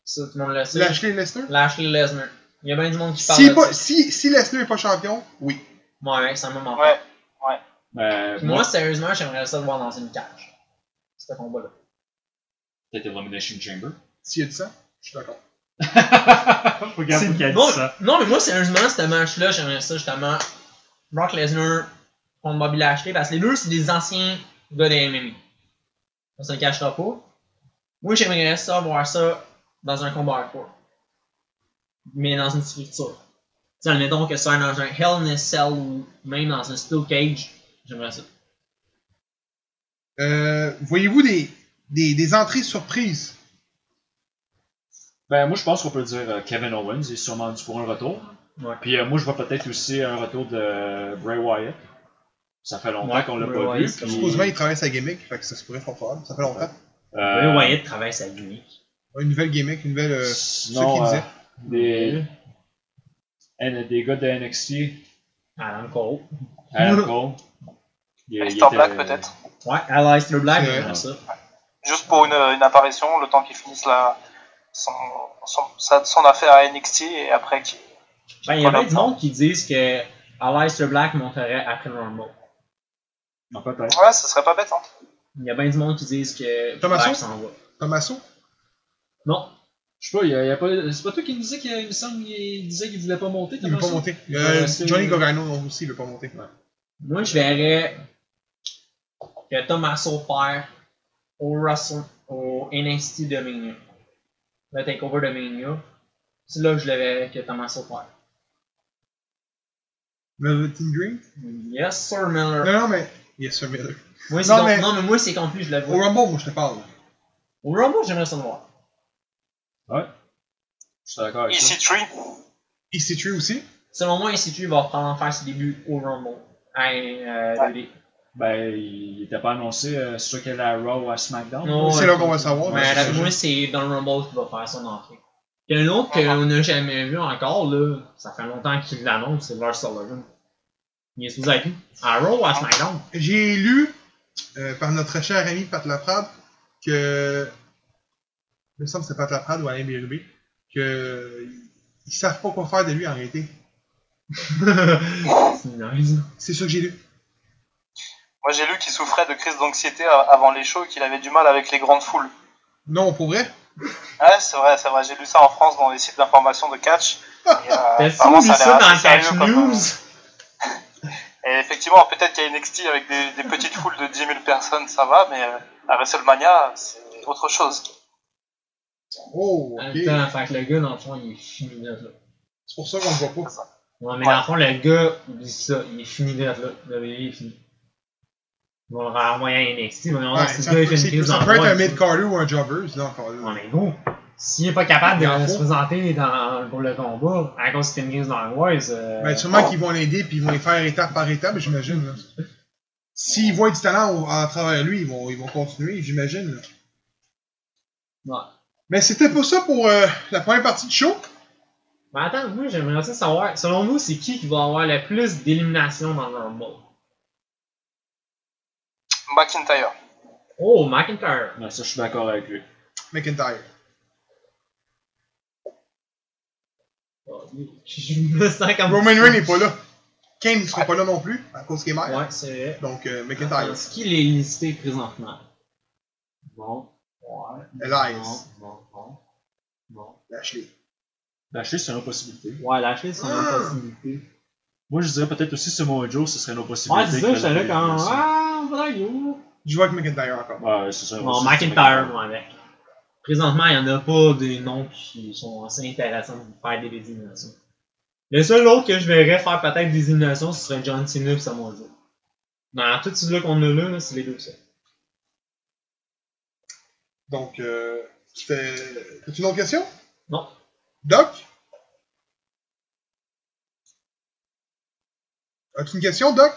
Ça, tout le monde le sait. Lashley Lesnar? Lashley Lesnar. Il y a bien du monde qui parle Si, de pas, ça. si, si Lesnar n'est pas champion, oui. Ouais, c'est un moment. Ouais. euh, Puis moi, sérieusement, j'aimerais ça le voir dans une cage. Ce combat-là. peut-être Elimination Chamber. S'il y a du sang, je suis d'accord. Regarde a ça. non, mais moi, sérieusement, ce match-là, j'aimerais ça justement. Brock Lesnar contre Bobby Lashley, parce que les deux, c'est des anciens gars de MMA. On se le cachera pas. Moi, j'aimerais ça voir ça dans un combat hardcore. Mais dans une structure. Tu sais, admettons que ce soit dans un Hell in a Cell ou même dans un Steel Cage, j'aimerais ça. Euh, Voyez-vous des, des, des entrées surprises? Ben, moi, je pense qu'on peut dire euh, Kevin Owens est sûrement dû pour un retour. Ouais. Puis euh, moi, je vois peut-être aussi un retour de Bray Wyatt. Ça fait longtemps Ouais, qu'on l'a pas Wyatt, vu. Supposément, il travaille sa gimmick, fait que ça se pourrait fort probable. Ça fait longtemps. euh, Bray Wyatt travaille sa gimmick. Une nouvelle gimmick, une nouvelle. Euh, qu'il euh, disait. des, des gars de NXT, Adam Cole. Adam Cole. Alistair était- Black, peut-être. Ouais, Aleister Black, j'aimerais ça. Juste pour une, une apparition, le temps qu'il finisse la, son, son, sa- son affaire à NXT et après qu'il. Ben, il y a bien du monde qui disent que Aleister Black monterait après le Rumble. Non, peut-être. Ouais, ce serait pas bête, hein. Il y a bien du monde qui disent que Tommaso? Black s'en va. Tommaso Non. Je sais pas, il y a, il y a pas. C'est pas toi qui me disais qu'il il me semble qu'il disait qu'il voulait pas monter, Il veut pas Tommaso? monter. Euh, rester- Johnny Gargano non, aussi, il veut pas monter. Moi, je verrais que Tommaso perd au Wrestle, au NXT de Mania. Le takeover de Mania. C'est là que je le verrais que Tommaso perd. Velveteen Dream? Yes, Sir Miller. Non, non, mais. Yes, Sir Miller. Moi, c'est Non, donc- mais- non, mais moi, c'est lui, je le Au. Rumble, moi, je te parle. Au Rumble, j'aimerais ça le voir. Ouais. Je suis d'accord avec ça. EC3, EC3 aussi? Selon moi, EC3 va prendre faire ses débuts au Rumble. À, euh, Ouais. Ben, il était pas annoncé euh, soit qu'elle à Raw ou à SmackDown. Non, C'est là qu'on va savoir. Mais d'après c'est- moi, c'est dans le Rumble qu'il va faire son entrée. Il y a un autre qu'on n'a jamais vu encore, là. Ça fait longtemps qu'il l'annonce, c'est Lars Sullivan. Il est être où? À Raw à SmackDown? J'ai lu euh, par notre cher ami Pat Laprade que. Il me semble que c'est Pat Laprade ou Alain Bérubé. Que. Ils savent pas quoi faire de lui en réalité. c'est ça que j'ai lu. moi j'ai lu qu'il souffrait de crise d'anxiété a- avant les shows et qu'il avait du mal avec les grandes foules. Non, pour vrai? Ouais, c'est vrai, c'est vrai, j'ai lu ça en France dans les sites d'information de catch. Et, euh, ça a ça dans Catch News? Et effectivement, peut-être qu'à NXT, avec des, des petites foules de 10 000 personnes, ça va, mais euh, à WrestleMania, c'est autre chose. Oh, ok. Attends, fait que le gars, dans le fond, il est fini là. là. C'est pour ça qu'on le voit pas. Non, mais Ouais. dans le fond, le gars, oublie ça, il est fini là. là. Le WWE est fini. Ils vont le à NXT, mais non, Ouais, c'est ça, le c'est- une crise ça peut être un mid-carder ou un jobber, c'est encore là. Mais gros, s'il est pas capable de faut. se présenter dans, pour le combat à cause qu'il fait une crise d'angoisse, euh, Ben, sûrement qu'ils vont l'aider puis ils vont les faire étape par étape, j'imagine. là. S'ils voient du talent au- à travers lui, ils vont, ils vont continuer, j'imagine. là. ouais. Mais c'était pas ça pour euh, la première partie du show. Mais attends, moi j'aimerais ça savoir, selon vous, c'est qui qui va avoir le plus d'éliminations dans le Rumble? McIntyre. Oh, McIntyre. Non, ça, je suis d'accord avec lui. McIntyre. Oh, Je me sens comme. Roman Reigns n'est pas là. Kane ne sera pas là non plus, à cause qu'il est mère. Ouais, c'est vrai. Donc, euh, McIntyre. Est-ce qu'il est listé présentement? Bon. Ouais. Elias. Bon, bon, bon. Bon. Lashley. Lashley, c'est une possibilité. Ouais, lâcher, c'est une Ah! possibilité. Moi, je dirais peut-être aussi Samoa Joe, ce serait une Ouais, possibilité. c'est ça, j'étais là quand. Je vois avec McIntyre encore. Ouais, c'est ça. Bon, McIntyre, moi, avec. Présentement, il n'y en a pas des noms qui sont assez intéressants pour faire des éliminations. Le seul autre que je verrais faire peut-être des éliminations, ce serait John Cena et Samoa Joe. Dans tout celui-là qu'on a là, c'est les deux seuls. Donc, euh, tu fais. As-tu une autre question? Non. Doc? As-tu une question, Doc?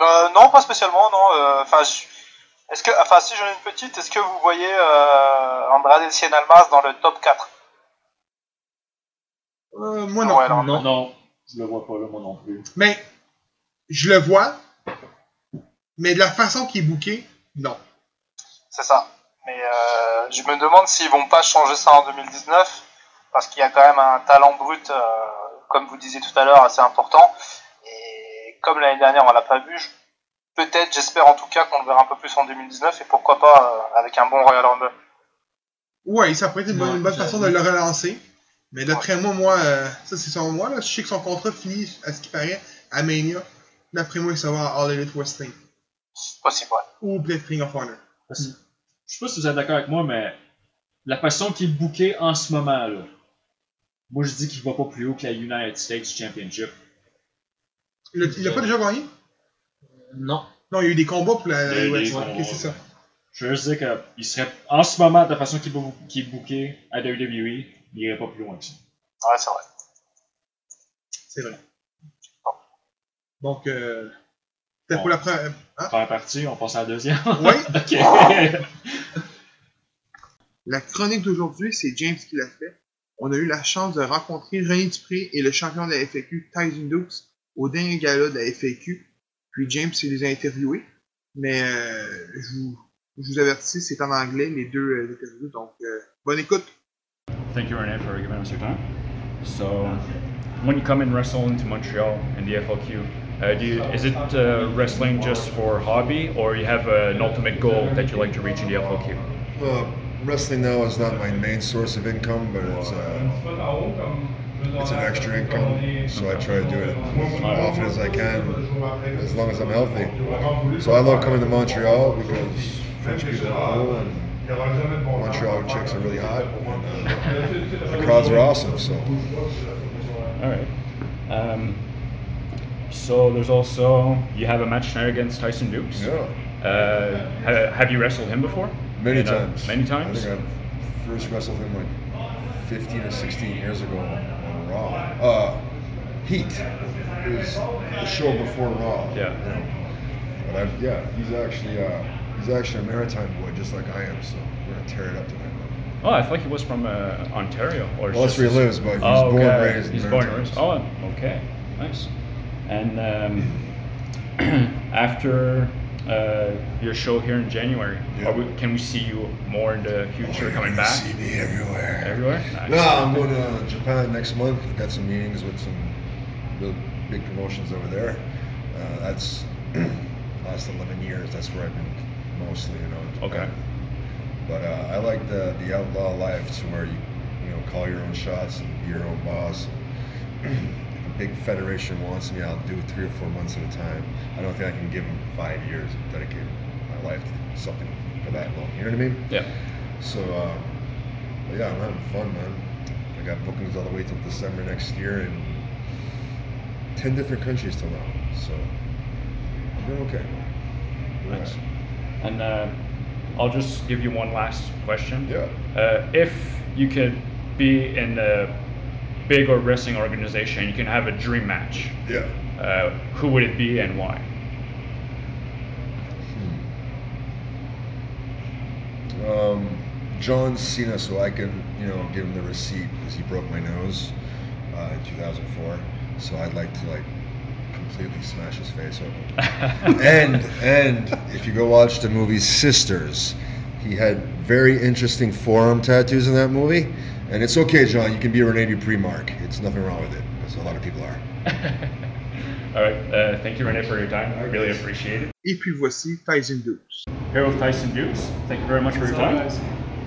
Euh, non, pas spécialement, non. euh, Enfin, est-ce que, enfin, si j'en ai une petite, est-ce que vous voyez euh, Andrade Cien Almas dans le top 4 Euh, moi non. Ouais, alors, Non. Non, je le vois pas là, moi non plus. Mais, je le vois, mais de la façon qu'il est booké, non. C'est ça. Mais euh, je me demande s'ils vont pas changer ça en 2019, parce qu'il y a quand même un talent brut, euh, comme vous disiez tout à l'heure, assez important. Comme l'année dernière on l'a pas vu, je- peut-être, j'espère en tout cas qu'on le verra un peu plus en 2019, et pourquoi pas euh, avec un bon Royal Rumble. Ouais, ça pourrait être une bonne, une façon de le relancer. Mais d'après moi, moi, euh, ça c'est selon moi, là, je sais que son contrat finit, à ce qui paraît, à Mania. D'après moi, il sera à All Elite Wrestling. C'est possible, ouais. Ou peut-être Ring of Honor. Je sais pas si vous êtes d'accord avec moi, mais la façon qu'il est booké en ce moment là, moi je dis qu'il va pas plus haut que la United States Championship. Il a, il a pas déjà gagné? Non. Non, il y a eu des combats pour la. Il y a eu ouais, des ok, combats, c'est ça. Je veux juste dire qu'il serait en ce moment de la façon qu'il est booké à WWE, il irait pas plus loin que ça. Ouais, c'est vrai. C'est vrai. Donc, euh, peut-être pour la première. Hein? Première partie, on passe à la deuxième. Oui. ok. La chronique d'aujourd'hui, c'est James qui l'a fait. On a eu la chance de rencontrer René Dupré et le champion de la FAQ, Tyson Dukes, au dernier gala de la FAQ. Puis James s'est les a interviewés. Mais euh, je, vous, je vous avertis, c'est en anglais, les deux euh, interviews. Donc, euh, bonne écoute. Thank you, Renee, for giving us your time. So, when you come and wrestle into Montreal in the FLQ, uh, do you, is it uh, wrestling just for hobby, or you have uh, an ultimate goal that you like to reach in the FLQ? Uh, wrestling now is not my main source of income, but it's uh, it's an extra income, so I try to do it as often as I can, as long as I'm healthy. So I love coming to Montreal because French people are cool and Montreal chicks are really hot, and uh, the crowds are awesome. So All right. Um, so there's also you have a match tonight against Tyson Dukes. yeah, Uh, ha- have you wrestled him before? many uh, times. Many times. I think I first wrestled him like 15 or 16 years ago Raw. Uh, Heat. Was the show before Raw. Yeah. You know. But I, yeah, he's actually uh, he's actually a maritime boy, just like I am. So we're gonna tear it up tonight. Oh, I thought he was from uh, Ontario. Or Well, that's where he lives, but he's oh, born okay. and raised in He's born and raised. Oh, okay, nice. And um, after uh, your show here in January, are we, can we see you more in the future You're coming back? See me everywhere. Everywhere? Nice. No, I'm going to Japan next month. I've got some meetings with some real big promotions over there. Uh, that's last 11 years. That's where I've been mostly, you know. Okay. But uh, I like the the outlaw life to where you you know call your own shots and be your own boss. big federation wants me, I'll do it three or four months at a time. I don't think I can give them five years and dedicate my life to something for that long. You know what I mean? Yeah. So, uh, yeah, I'm having fun, man. I got bookings all the way till December next year in 10 different countries till now. So, I'm doing okay. Doing Nice. right. And uh, I'll just give you one last question. Yeah. Uh, if you could be in a big or wrestling organization, you can have a dream match. Yeah. Uh, who would it be and why? Um, John Cena, so I can, you know, give him the receipt because he broke my nose uh, in 2004. So I'd like to like completely smash his face open. and and if you go watch the movie Sisters, he had very interesting forearm tattoos in that movie. And it's okay, John. You can be a Rene Dupree mark. It's nothing wrong with it, as a lot of people are. All right. Uh, thank you, Renee, for your time. I really appreciate it. Et puis voici Tyson Dukes. Here with Tyson Dukes. Thank you very much for your time.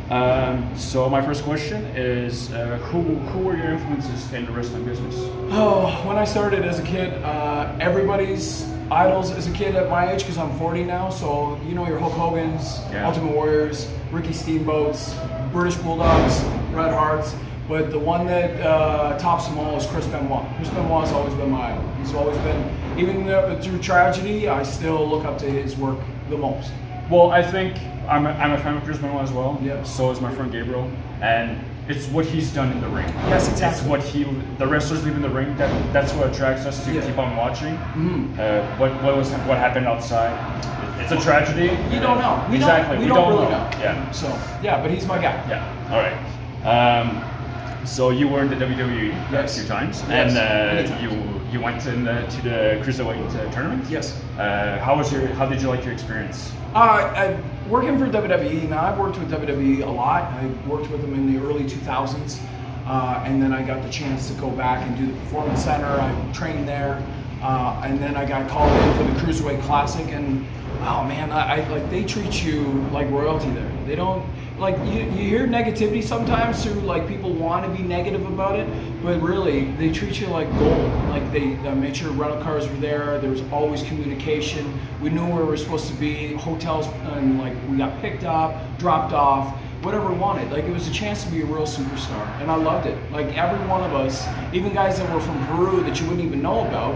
Um, so my first question is, uh, who who were your influences in the wrestling business? Oh, when I started as a kid, uh, everybody's idols as a kid at my age, because I'm 40 now. So you know your Hulk Hogan's, Yeah. Ultimate Warriors, Ricky Steamboats, British Bulldogs, Red Hearts. But the one that uh, tops them all is Chris Benoit. Chris Benoit has always been my idol. He's always been, even though, through tragedy, I still look up to his work the most. Well, I think I'm a, I'm a fan of Chris Benoit as well. Yeah. So is my friend Gabriel, and it's what he's done in the ring. Yes, It's exactly. what he the wrestlers leave in the ring. That that's what attracts us to Yeah. keep on watching. Mhm. Uh, what what was what happened outside? It- It's a tragedy. You don't know. We exactly. Don't, we, don't, really know. Yeah. So yeah, but he's my guy. Yeah. All right. Um, so you were in the WWE a few times, Yes, and uh, times. you you went in the, to the cruiserweight uh, tournament. Yes. Uh, how was your How did you like your experience? Uh, I, working for WWE, now I've worked with WWE a lot. I worked with them in the early 2000s. Uh, and then I got the chance to go back and do the Performance Center. I trained there. Uh, and then I got called in for the Cruiserweight Classic. And oh man, I, I like they treat you like royalty there. They don't like you, you hear negativity sometimes through like people want to be negative about it, but really they treat you like gold. Like they, they made sure rental cars were there. There was always communication. We knew where we were supposed to be. Hotels and like we got picked up, dropped off, whatever we wanted. Like it was a chance to be a real superstar, and I loved it. Like every one of us, even guys that were from Peru that you wouldn't even know about,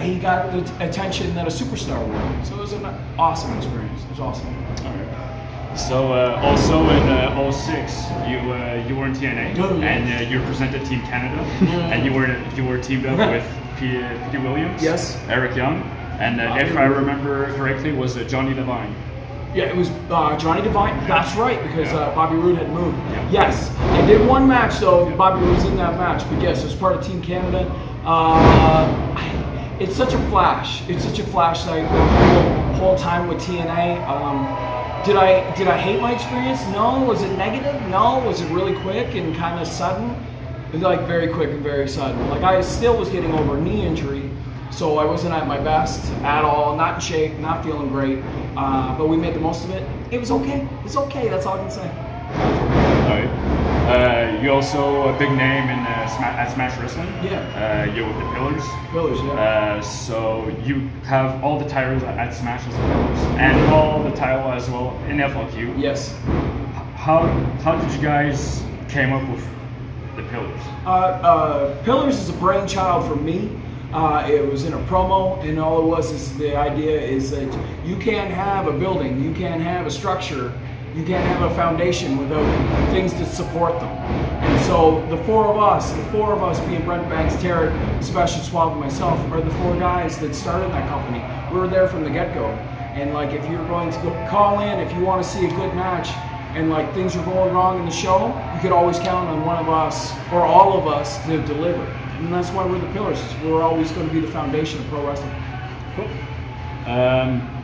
he got the t- attention that a superstar would. So it was an awesome experience. It was awesome. All right. So uh, also in uh, 06, you uh, you were in TNA Oh, yeah. and uh, you represented Team Canada, and you were you were teamed up with P- P.D. Williams, Yes. Eric Young, and uh, if I remember correctly, was uh, Johnny Devine. Yeah, it was uh, Johnny Devine. That's right, because Yeah. uh, Bobby Roode had moved. Yeah. Yes, I did one match though. Bobby Roode was in that match, but yes, as part of Team Canada. Uh, it's such a flash. It's such a flash. The whole, whole time with TNA. Um, did I did I hate my experience? No. Was it negative? No. Was it really quick and kind of sudden? Like very quick and very sudden. Like I still was getting over a knee injury, so I wasn't at my best at all. Not in shape. Not feeling great. Uh, but we made the most of it. It was okay. It's okay. That's all I can say. All right. Uh, you're also a big name in uh, Sma- at Smash Wrestling. Yeah. Uh, you're with the Pillars. Pillars, yeah. Uh, so you have all the titles at Smash as the Pillars, and all the title as well in FLQ. yes. How how did you guys came up with the Pillars? Uh, uh, Pillars is a brainchild for me. Uh, it was in a promo, and all it was is the idea is that you can't have a building, you can't have a structure, you can't have a foundation without things to support them. And so the four of us, the four of us being Brent Banks, Tarek, Sebastian Suave, and myself, are the four guys that started that company. We were there from the get-go. And like, if you're going to go call in, if you want to see a good match, and like things are going wrong in the show, you could always count on one of us or all of us to deliver. And that's why we're the pillars. We're always going to be the foundation of pro wrestling. Cool. Um,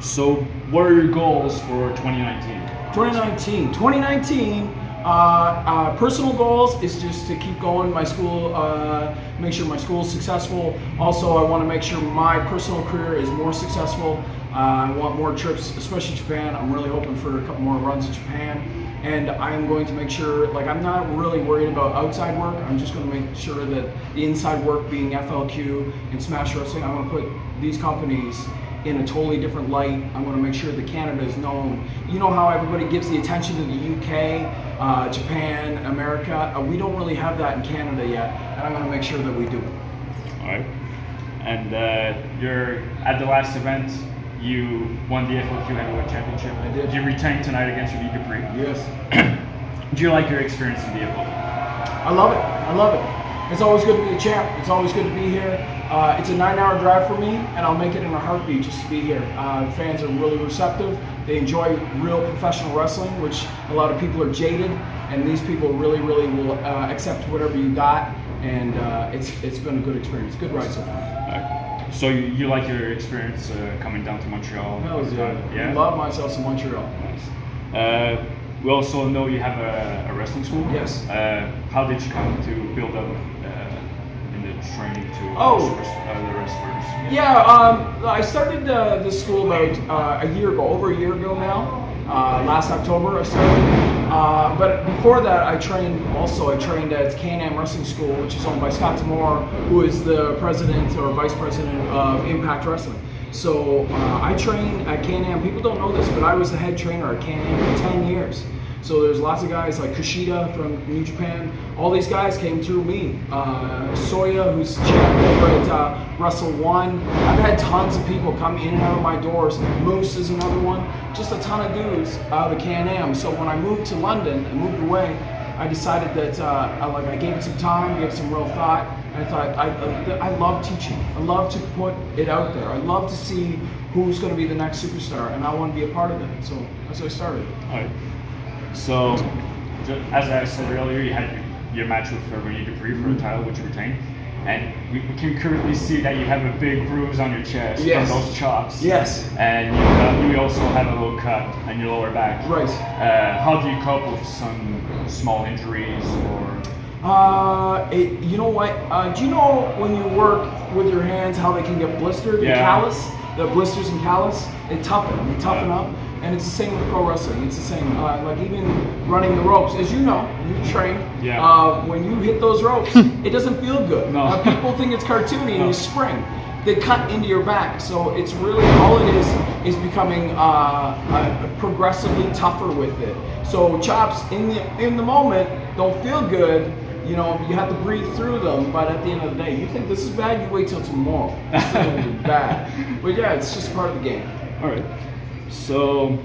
so what are your goals for 2019? 2019. 2019. Uh, uh, personal goals is just to keep going. My school, uh, make sure my school is successful. Also, I want to make sure my personal career is more successful. Uh, I want more trips, especially Japan. I'm really hoping for a couple more runs in Japan. And I'm going to make sure, like, I'm not really worried about outside work. I'm just going to make sure that the inside work, being FLQ and Smash Wrestling, I'm going to put these companies in a totally different light. I'm going to make sure that Canada is known. You know how everybody gives the attention to the UK, uh, Japan, America. Uh, we don't really have that in Canada yet, and I'm going to make sure that we do. All right. And uh, you're at the last event. You won the FLQ Heavyweight Championship. I did. You retained tonight against Rudy Dupree. Yes. Do you like your experience in the FLQ? I love it. I love it. It's always good to be a champ. It's always good to be here. Uh, it's a nine-hour drive for me, and I'll make it in a heartbeat just to be here. Uh, fans are really receptive. They enjoy real professional wrestling, which a lot of people are jaded, and these people really, really will uh, accept whatever you got. And uh, it's it's been a good experience. Good ride so far. So you, you like your experience uh, coming down to Montreal? Hell yeah. Yeah. Love myself some Montreal. Nice. Uh, we also know you have a, a wrestling school. Yes. Uh, how did you come to build up training to Oh. the, super, uh, the wrestlers? Yeah, um, I started the, this school about uh, a year ago, over a year ago now. Uh, last October I started. Uh, but before that, I trained also. I trained at Can-Am Wrestling School, which is owned by Scott Demore, who is the president or vice president of Impact Wrestling. So uh, I trained at Can-Am. People don't know this, but I was the head trainer at Can-Am for 10 years. So there's lots of guys like Kushida from New Japan. All these guys came through me. Uh, Soya, who's champ over at uh, Wrestle One. I've had tons of people come in and out of my doors. Moose is another one. Just a ton of dudes out of Can-Am. So when I moved to London and moved away, I decided that uh, I, like I gave it some time, gave it some real thought, and I thought I, I, I love teaching. I love to put it out there. I love to see who's going to be the next superstar, and I want to be a part of that. So that's how I started. Alright. So, as I said earlier, you had your, your match with Rene Dupree for the title, which you retained. And we, we can currently see that you have a big bruise on your chest Yes. from those chops. Yes. And you, uh, you also have a little cut on your lower back. Right. Uh, how do you cope with some small injuries or? Uh, it, you know what? Uh, do you know when you work with your hands how they can get blistered Yeah. and callous? The blisters and callus, they toughen, they toughen up. And it's the same with pro wrestling. It's the same. Uh, like even running the ropes, as you know, you train. Yeah. Uh, when you hit those ropes, it doesn't feel good. No. Uh, people think it's cartoony and No. you spring. They cut into your back, so it's really all it is is becoming uh, uh, progressively tougher with it. So chops in the in the moment don't feel good. You know, you have to breathe through them, but at the end of the day, you think this is bad, you wait till tomorrow. This is gonna be bad. But yeah, it's just part of the game. Alright. So,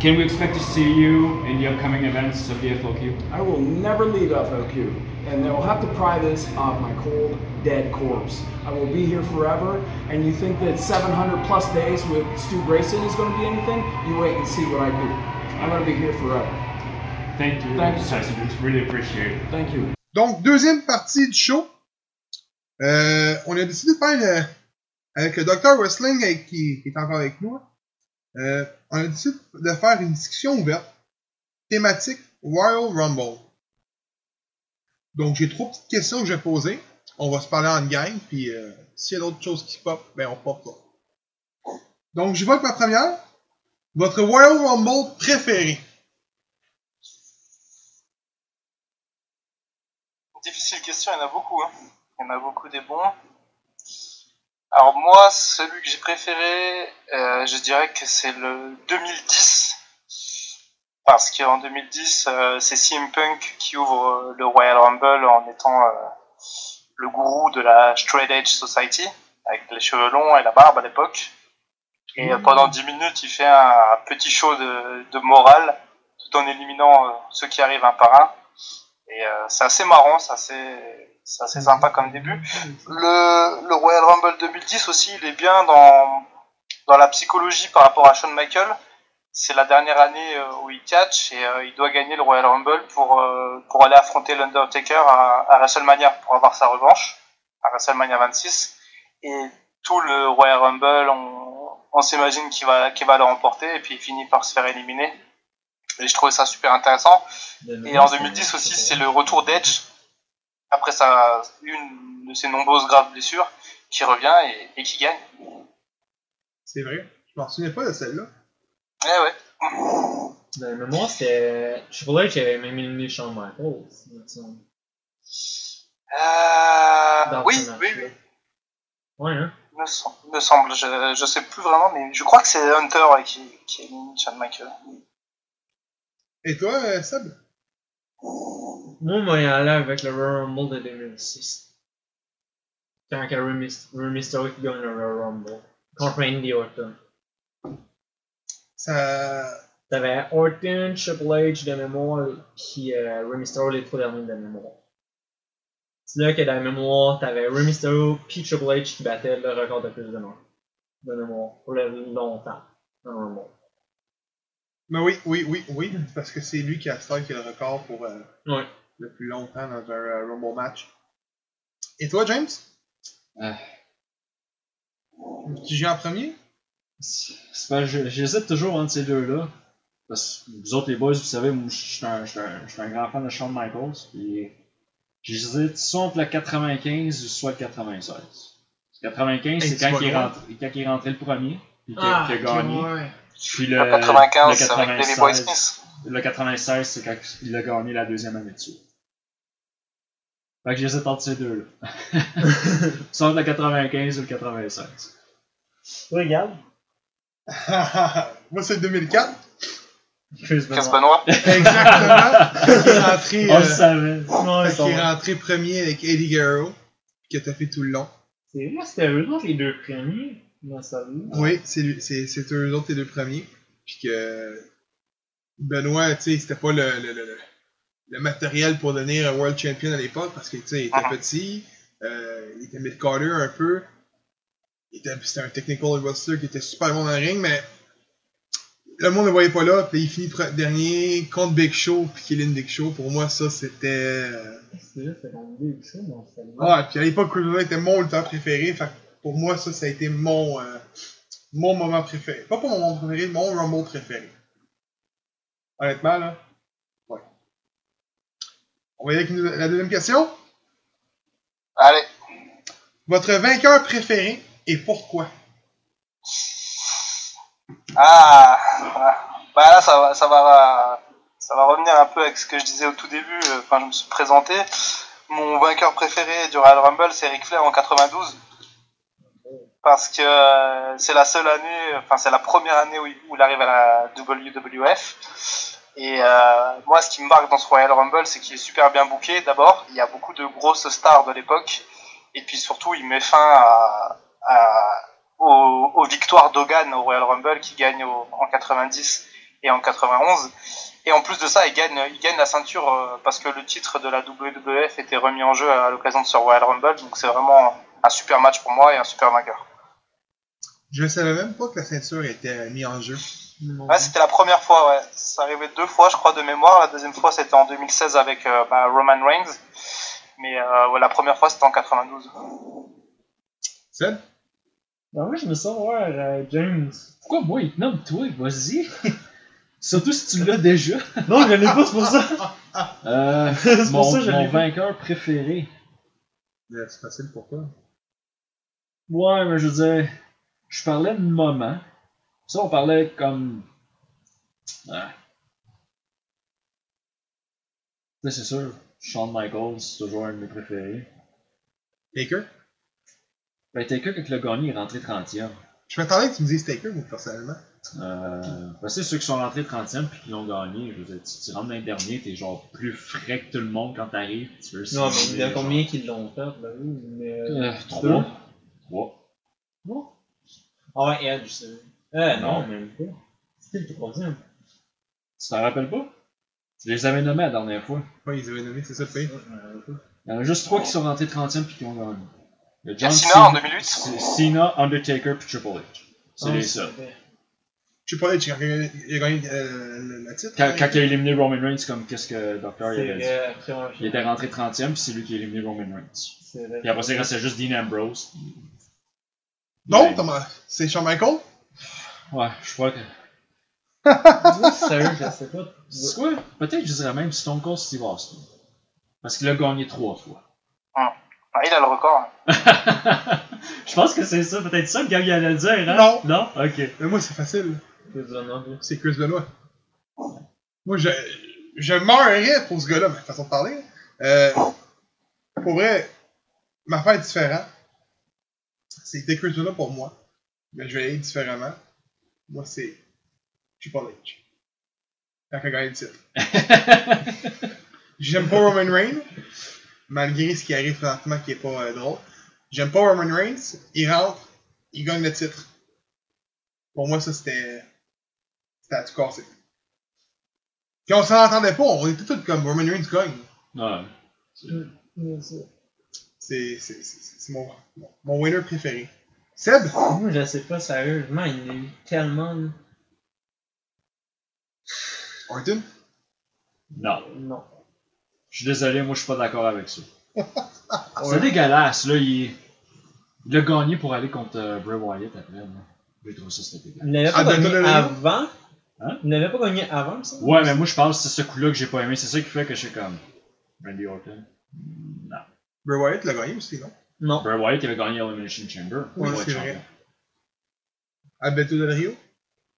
can we expect to see you in the upcoming events of the FLQ? I will never leave FLQ, and they'll have to pry this off my cold, dead corpse. I will be here forever, and you think that 700 plus days with Stu Grayson is going to be anything? You wait and see what I do. I'm going to be here forever. Thank you, Thank you, sir. Tyson. It's really appreciated. Thank you. Donc, deuxième partie du show. Euh, on a décidé de faire le- avec le Dr. Wrestling euh, qui, qui est encore avec nous. Euh, on a décidé de faire une discussion ouverte thématique Royal Rumble. Donc, j'ai trois petites questions que je vais poser. On va se parler en gang, puis euh, s'il y a d'autres choses qui pop, ben on pop ça. Donc, je vais avec ma première. Votre Royal Rumble préféré. Difficile question, il y en a beaucoup. Hein. Il y en a beaucoup des bons. Alors moi, celui que j'ai préféré, euh, je dirais que c'est le 2010. Parce qu'en 2010, euh, c'est CM Punk qui ouvre euh, le Royal Rumble en étant le gourou de la Straight Edge Society, avec les cheveux longs et la barbe à l'époque. Et pendant 10 minutes, il fait un, petit show de, de morale, tout en éliminant ceux qui arrivent un par un. Et c'est assez marrant, c'est assez, c'est assez sympa comme début. Le, le Royal Rumble 2010 aussi, il est bien dans, dans la psychologie par rapport à Shawn Michael. C'est la dernière année euh, où il catch et euh, il doit gagner le Royal Rumble pour, euh, pour aller affronter l'Undertaker à, à WrestleMania pour avoir sa revanche, à WrestleMania 26. Et tout le Royal Rumble, on, on s'imagine qu'il va, qu'il va le remporter et puis il finit par se faire éliminer. Et je trouvais ça super intéressant. Et en 2010 aussi, c'est le retour d'Edge, après sa, une de ses nombreuses graves blessures, qui revient et, et qui gagne. C'est vrai. Je m'en souviens pas de celle-là. Eh ouais. De mémoire, c'était Triple H qui avait même éliminé Shawn Michaels. il me semble, Euh, dans oui, oui, oui. Ouais, hein? Me semble, il me semble. Je, je sais plus vraiment, mais je crois que c'est Hunter ouais, qui, qui élimine Shawn Michael. Et toi, euh, Seb? Moi, moi, y aller avec le Royal Rumble de 2006. Quand que Rey Mys- Rey Mysterio qui gagne le Royal Rumble. Contre Randy Orton. Ça. T'avais Orton, Triple H de mémoire, puis euh, Rey Mysterio les trois derniers de mémoire. C'est là que dans la mémoire, t'avais Rey Mysterio puis Triple H qui battait le record de plus de. De mémoire. Pour le longtemps. Dans le Rumble. Mais oui, oui, oui, oui, parce que c'est lui qui a qui a le record pour euh, Ouais. le plus longtemps dans un euh, Rumble match. Et toi, James? Ah. Tu joues en premier? C'est pas- je- J'hésite toujours entre ces deux-là. Parce que vous autres, les boys, vous savez, moi, je suis un, un- grand fan de Shawn Michaels. Puis j'hésite soit entre le 95 ou soit le 96. Le 95, Hey, c'est quand, il est rentré- quand il est rentré le premier. Puis qu'il Ah, a gagné. ouais. Puis le, Le 95, le c'est avec Davey Boy 96, Smith. le 96, c'est quand il a gagné la deuxième année dessus. Fait que j'hésite entre ces deux-là. soit le 95 ou le 96. Regarde. Moi, c'est 2004. Chris Benoit. Exactement. qui est rentré, On le euh, savait. Ouais, qui est rentré premier avec Eddie Guerrero, qui a tapé tout le long. C'est vrai, c'était eux autres les deux premiers Oui, c'est lui- c'est c'est eux autres les deux premiers. Puis que Benoît, tu sais, c'était pas le, le, le, le- le matériel pour devenir un world champion à l'époque parce que tu sais, il était Ah. petit, euh, il était mid-carter un peu. Il était- C'était un technical wrestler qui était super bon dans le ring, mais le monde ne le voyait pas là. Puis il finit pre- dernier contre Big Show, puis Killin Big Show. Pour moi, ça c'était. euh, C'est vrai, c'était choses dans sa vie. ah, puis à l'époque, Cruiserweight était mon lutteur préféré. Fait pour moi, ça, ça a été mon, euh, mon moment préféré. Pas pour mon moment préféré, mon Rumble préféré. Honnêtement, là. Ouais. On va y aller avec la deuxième question. Allez. Votre vainqueur préféré et pourquoi? Ah, bah là ça va, ça va, ça va revenir un peu avec ce que je disais au tout début euh, quand je me suis présenté. Mon vainqueur préféré du Royal Rumble, c'est Ric Flair en 92. Parce que euh, c'est la seule année, enfin c'est la première année où il, arrive à la WWF. Et euh, moi, ce qui me marque dans ce Royal Rumble, c'est qu'il est super bien booké. D'abord, il y a beaucoup de grosses stars de l'époque. Et puis surtout, il met fin aux, victoires d'Hogan au Royal Rumble qui gagne en 90 et en 91. Et en plus de ça, il gagne, il gagne la ceinture euh, parce que le titre de la WWF était remis en jeu à l'occasion de ce Royal Rumble. Donc c'est vraiment un super match pour moi et un super vainqueur. Je ne savais même pas que la ceinture était mise en jeu. Ouais, c'était la première fois, ouais. Ça arrivait deux fois, je crois, de mémoire. La deuxième fois, c'était en 2016 avec euh, bah, Roman Reigns. Mais euh, ouais, la première fois, c'était en 92. Seb? Ben moi, je me sens voir euh, James. Pourquoi moi, il te nomme toi? Vas-y. Surtout si tu l'as déjà. Non, je l'ai pas, c'est pour ça. Euh, C'est mon pour ça que je mon vainqueur préféré. Euh, C'est facile pour toi. Ouais, mais je veux dire, je parlais de moment. Ça, on parlait comme. Ah. c'est sûr, Shawn Michaels, c'est toujours un de mes préférés. Taker? Ben, Taker, quand il a gagné, il est rentré 30e. Je m'attendais que tu me dises Taker, moi, personnellement. Euh, ben, c'est ceux qui sont rentrés 30e puis qui l'ont gagné. Je tu, rentres l'année dernier, t'es genre plus frais que tout le monde quand t'arrives. Tu non, mais il y a combien qui l'ont fait, ben oui, mais. Euh, 3. 3. 3? Ah ouais, Edge, c'est. Euh, non, Non. même pas. C'était le troisième. Tu t'en rappelles pas? Tu les avais nommés la dernière fois. Ouais, ils avaient nommé, c'est ça le pays. Il y en a juste trois qui sont rentrés 30e puis qui ont gagné. Il y a Il y a John Cena en Cena- 2008. C- Cena, Undertaker puis Triple H. C'est Ah, les c'est seuls. sais pas, il a gagné, il a euh, le titre. Quand, hein? quand il a éliminé Roman Reigns, comme qu'est-ce que Docteur C'est dit? après, ouais, Il était rentré 30e puis c'est lui qui a éliminé Roman Reigns. C'est. Puis après ça, il restait juste Dean Ambrose. Non, Ouais. Thomas, c'est Shawn Michaels? Ouais, je crois que. Sérieux, je sais pas. C'est quoi? Peut-être je dirais même Stone Cold Steve Austin. Parce qu'il a gagné trois fois. Ah, il a le record. hein. je pense que c'est ça, peut-être ça que Gabi allait dire, hein? Non. Non? Ok. Mais moi, c'est facile. Chris Benoit, là. C'est Chris Benoit. Moi, je, je meurerais pour ce gars-là, ma façon de parler. Euh, pour vrai, ma fête est différente. C'était Chris Benoit pour moi. Mais je vais aller différemment. Moi, c'est Triple H. Quand il a gagné le titre. J'aime pas Roman Reigns, malgré ce qui arrive présentement qui est pas euh, drôle. J'aime pas Roman Reigns, il rentre, il gagne le titre. Pour moi, ça c'était. C'était à tout casser. Puis on s'en entendait pas, on était tous comme Roman Reigns gagne. Ouais. C'est c'est- c'est- c'est mon, mon, mon winner préféré. Seb? Moi, je sais pas, sérieusement, il y en a eu tellement. Orton Non. Non. Je suis désolé, moi je suis pas d'accord avec ça. C'est dégueulasse, là, il... il a gagné pour aller contre euh, Bray Wyatt après, là. J'ai trouvé ça c'était dégueulasse. Il n'avait pas Ah, gagné avant? Hein? Il n'avait pas gagné avant, ça? Ouais, mais moi je pense que c'est ce coup-là que j'ai pas aimé, c'est ça qui fait que je suis comme. Randy Orton? Non. Bray Wyatt l'a gagné aussi, non? Non. Bray Wyatt il avait gagné Elimination Chamber. Oui, c'est vrai. Alberto Del Rio?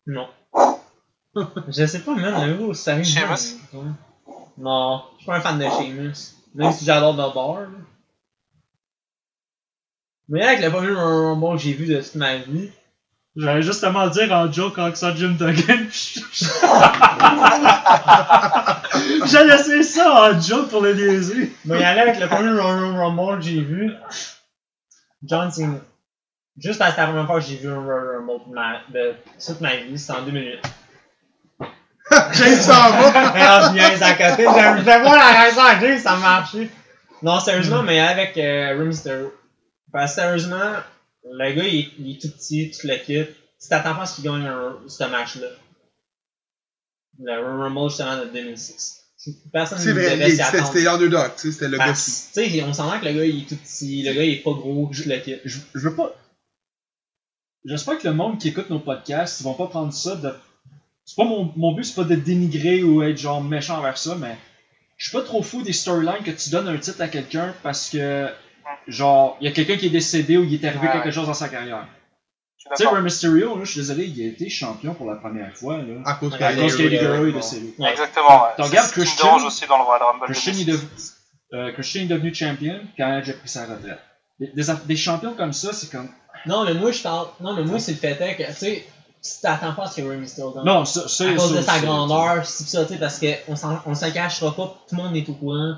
Non. je sais pas, man, le gros, sérieux. Sheamus? Non, je suis pas un fan de Sheamus. Même si j'adore The Bar. là. Mais avec le premier Rumble que j'ai vu de toute ma vie, J'allais justement dire en joke quand ça Jim Duggan. J'ai laissé ça en joke pour le niaiser. Mais il y allait avec le premier Royal Rumble que j'ai vu. John Cena. Juste parce que c'est la première fois que j'ai vu un Royal Rumble de, ma, de toute ma vie, c'était en 2008. James s'en va. Alors, je niaise à côté. Je vais voir la raison à James, ça a marché. Non, sérieusement, mais avec euh, Rey Mysterio. Parce que sérieusement, le gars, il, est- il est tout petit, tout le kit. Tu t'attends pas à ce qu'il gagne un- ce match-là. Le Royal Rumble, justement, de 2006. Personne C'est ne vrai, devait s'y c'était attendre. c'était l'underdog, tu sais, c'était le gars qui. Tu sais, on s'entend que le gars, il est tout petit, le gars, il est pas gros, tout le kit. Je, je veux pas. J'espère que le monde qui écoute nos podcasts, ils vont pas prendre ça de. C'est pas mon, mon but, c'est pas de dénigrer ou être genre méchant envers ça, mais je suis pas trop fou des storylines que tu donnes un titre à quelqu'un parce que genre il y a quelqu'un qui est décédé ou il est arrivé Ouais. quelque chose dans sa carrière. Tu sais, Mysterio, là, je suis désolé, il a été champion pour la première fois. Là. À cause que. À cause Guerrero, est décédé. Ouais. Exactement, ouais. T'en regardes C'est Christian- dérange aussi dans le Royal Rumble. Christian est, 2006. devenu, euh, Christian est devenu champion quand Edge a pris sa retraite. Des, des, aff- des champions comme ça, c'est comme. Non, mais moi, je parle. Non, mais moi, c'est le fait est que, tu sais, tu t'attends pas à ce que Rey Mysterio gagne. Non, ça, ça à cause ça de sa grandeur, c'est ça, tu sais, parce qu'on s'en- on s'en cachera pas, tout le monde est au courant.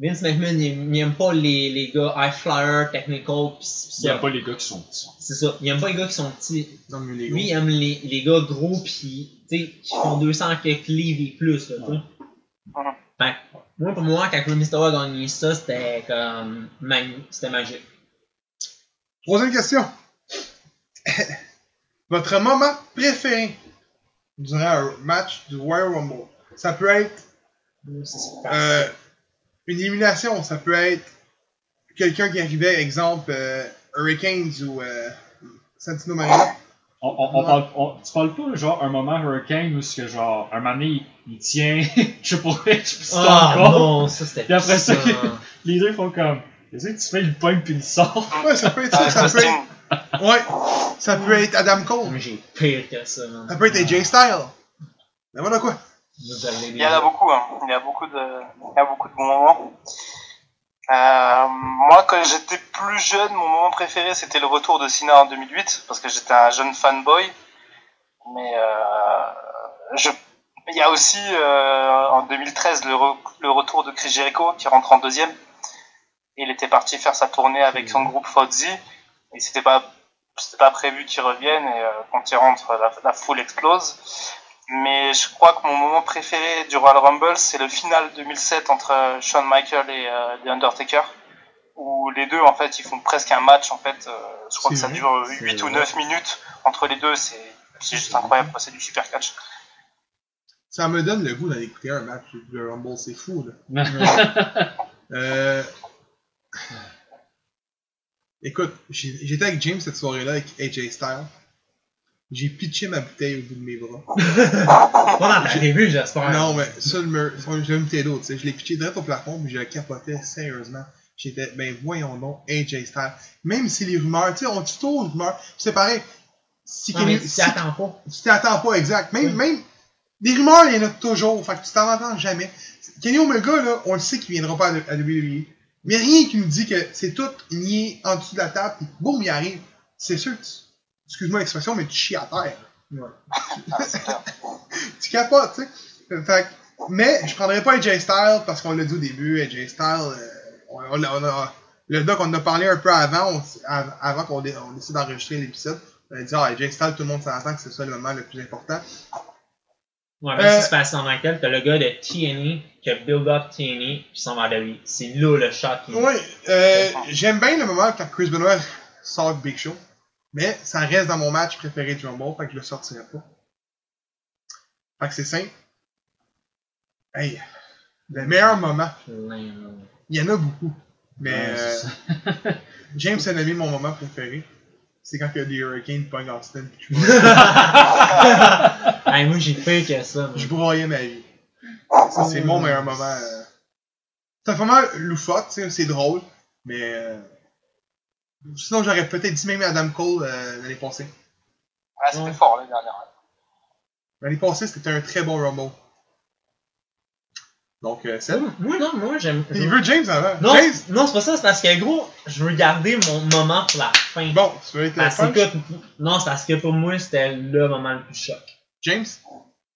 Vince McMahon, il, il aime pas les, les gars high flyer, technical, pis Il n'y a ça. pas les gars qui sont petits. C'est ça. Il aime pas les gars qui sont petits. Non, mais les Lui, il aime les, les gars gros pis, tu sais, qui font 200 quelques livres et plus, là, tu sais. Moi, pour moi, quand Rey Mysterio a gagné ça, c'était comme, c'était magique. Troisième question. Votre moment préféré durant un match du Royal Rumble? Ça peut être euh, une élimination, ça peut être quelqu'un qui arrivait, exemple, euh, Hurricanes ou euh, Santino Marina. On, on, on parle, on- tu parles pas genre un moment Hurricane où c'est que genre un moment donné, il, il tient Triple H pis c'est Ah encore. non, ça c'était Puis après ça. Les deux font comme. Tu fais, il pogne puis il sort. Ouais, ça peut être ça, ça peut être. Ouais, ça peut être Adam Cole. Moi, j'ai pire que ça, man. Ça peut être AJ Styles. Mais voilà quoi. Il y en a beaucoup, hein. Il y a beaucoup de, il y a beaucoup de bons moments. Euh, moi, quand j'étais plus jeune, mon moment préféré, c'était le retour de Cena en 2008, parce que j'étais un jeune fanboy. Mais euh, je, il y a aussi euh, en 2013 le, re- le retour de Chris Jericho qui rentre en deuxième. Il était parti faire sa tournée avec son groupe Fozzy et c'était pas c'était pas prévu qu'il revienne et quand il rentre la, la foule explose. Mais je crois que mon moment préféré du Royal Rumble, c'est le final 2007 entre euh, Shawn Michaels et euh, The Undertaker, où les deux, en fait, ils font presque un match, en fait. euh, je crois que ça dure c'est 8 ou vrai. 9 minutes entre les deux, c'est c'est juste incroyable, c'est du super catch. Ça me donne le goût d'aller écouter un match de Rumble, c'est fou là. Euh... Écoute, j'étais avec James cette soirée-là avec AJ Styles. J'ai pitché ma bouteille au bout de mes bras. Pas dans ta début, j'espère. Non, mais ça, le mur, je l'ai mis d'autres. Je l'ai pitché direct au plafond, puis je le capotais sérieusement. J'étais, ben voyons donc, AJ Styles. Même si les rumeurs, tu sais, on dit toujours les rumeurs, c'est pareil. Si Non, mais Kenny- tu si- t'y attends pas. tu t'attends pas exact. Même, même des rumeurs, il y en a toujours. Fait que tu t'en entends jamais. Kenny Omega, là, on le sait qu'il viendra pas à, à WWE. Mais rien qui nous dit que c'est tout nié en dessous de la table, puis boum, il arrive. C'est sûr que tu, excuse-moi l'expression, mais tu chies à terre. Ah, c'est clair. Tu capotes, tu sais. Fait que- mais je prendrais pas AJ Styles parce qu'on l'a dit au début, AJ Styles, euh, on, on a- on a- le doc, on en a parlé un peu avant, on avant qu'on dé- on décide d'enregistrer l'épisode. On a dit, ah, AJ Styles, tout le monde s'entend que c'est ça le moment le plus important. Ouais, même Euh, si c'est pas Shawn Michael, t'as le gars de TNE qui a build up TNE puis s'en va à lui. C'est là le shot qui Oui, euh, j'aime bien le moment quand Chris Benoit sort Big Show, mais ça reste dans mon match préféré du Rumble, fait que je le sortirai pas. Fait que c'est simple. Hey, le meilleur moment, il y en a beaucoup, mais Ouais, euh. James a nommé mon moment préféré. C'est quand il y a des Hurricanes pognent Austin je hey, moi j'ai peur que ça. je broyais ma vie. Ça, c'est mon meilleur moment. euh. C'est un moment loufoque, c'est drôle, mais euh, sinon j'aurais peut-être dit même Adam Cole euh, l'année passée. Ah, c'était Ouais. fort l'année dernière. L'année passée, c'était un très bon Rumble. Donc, euh, c'est. Moi, non, moi, j'aime. Il veut James avant. Non, James! non c'est pas ça, c'est parce que gros, je veux garder mon moment pour la fin. Bon, tu veux être le Parce que, non, c'est parce que pour moi, c'était le moment le plus choc. James?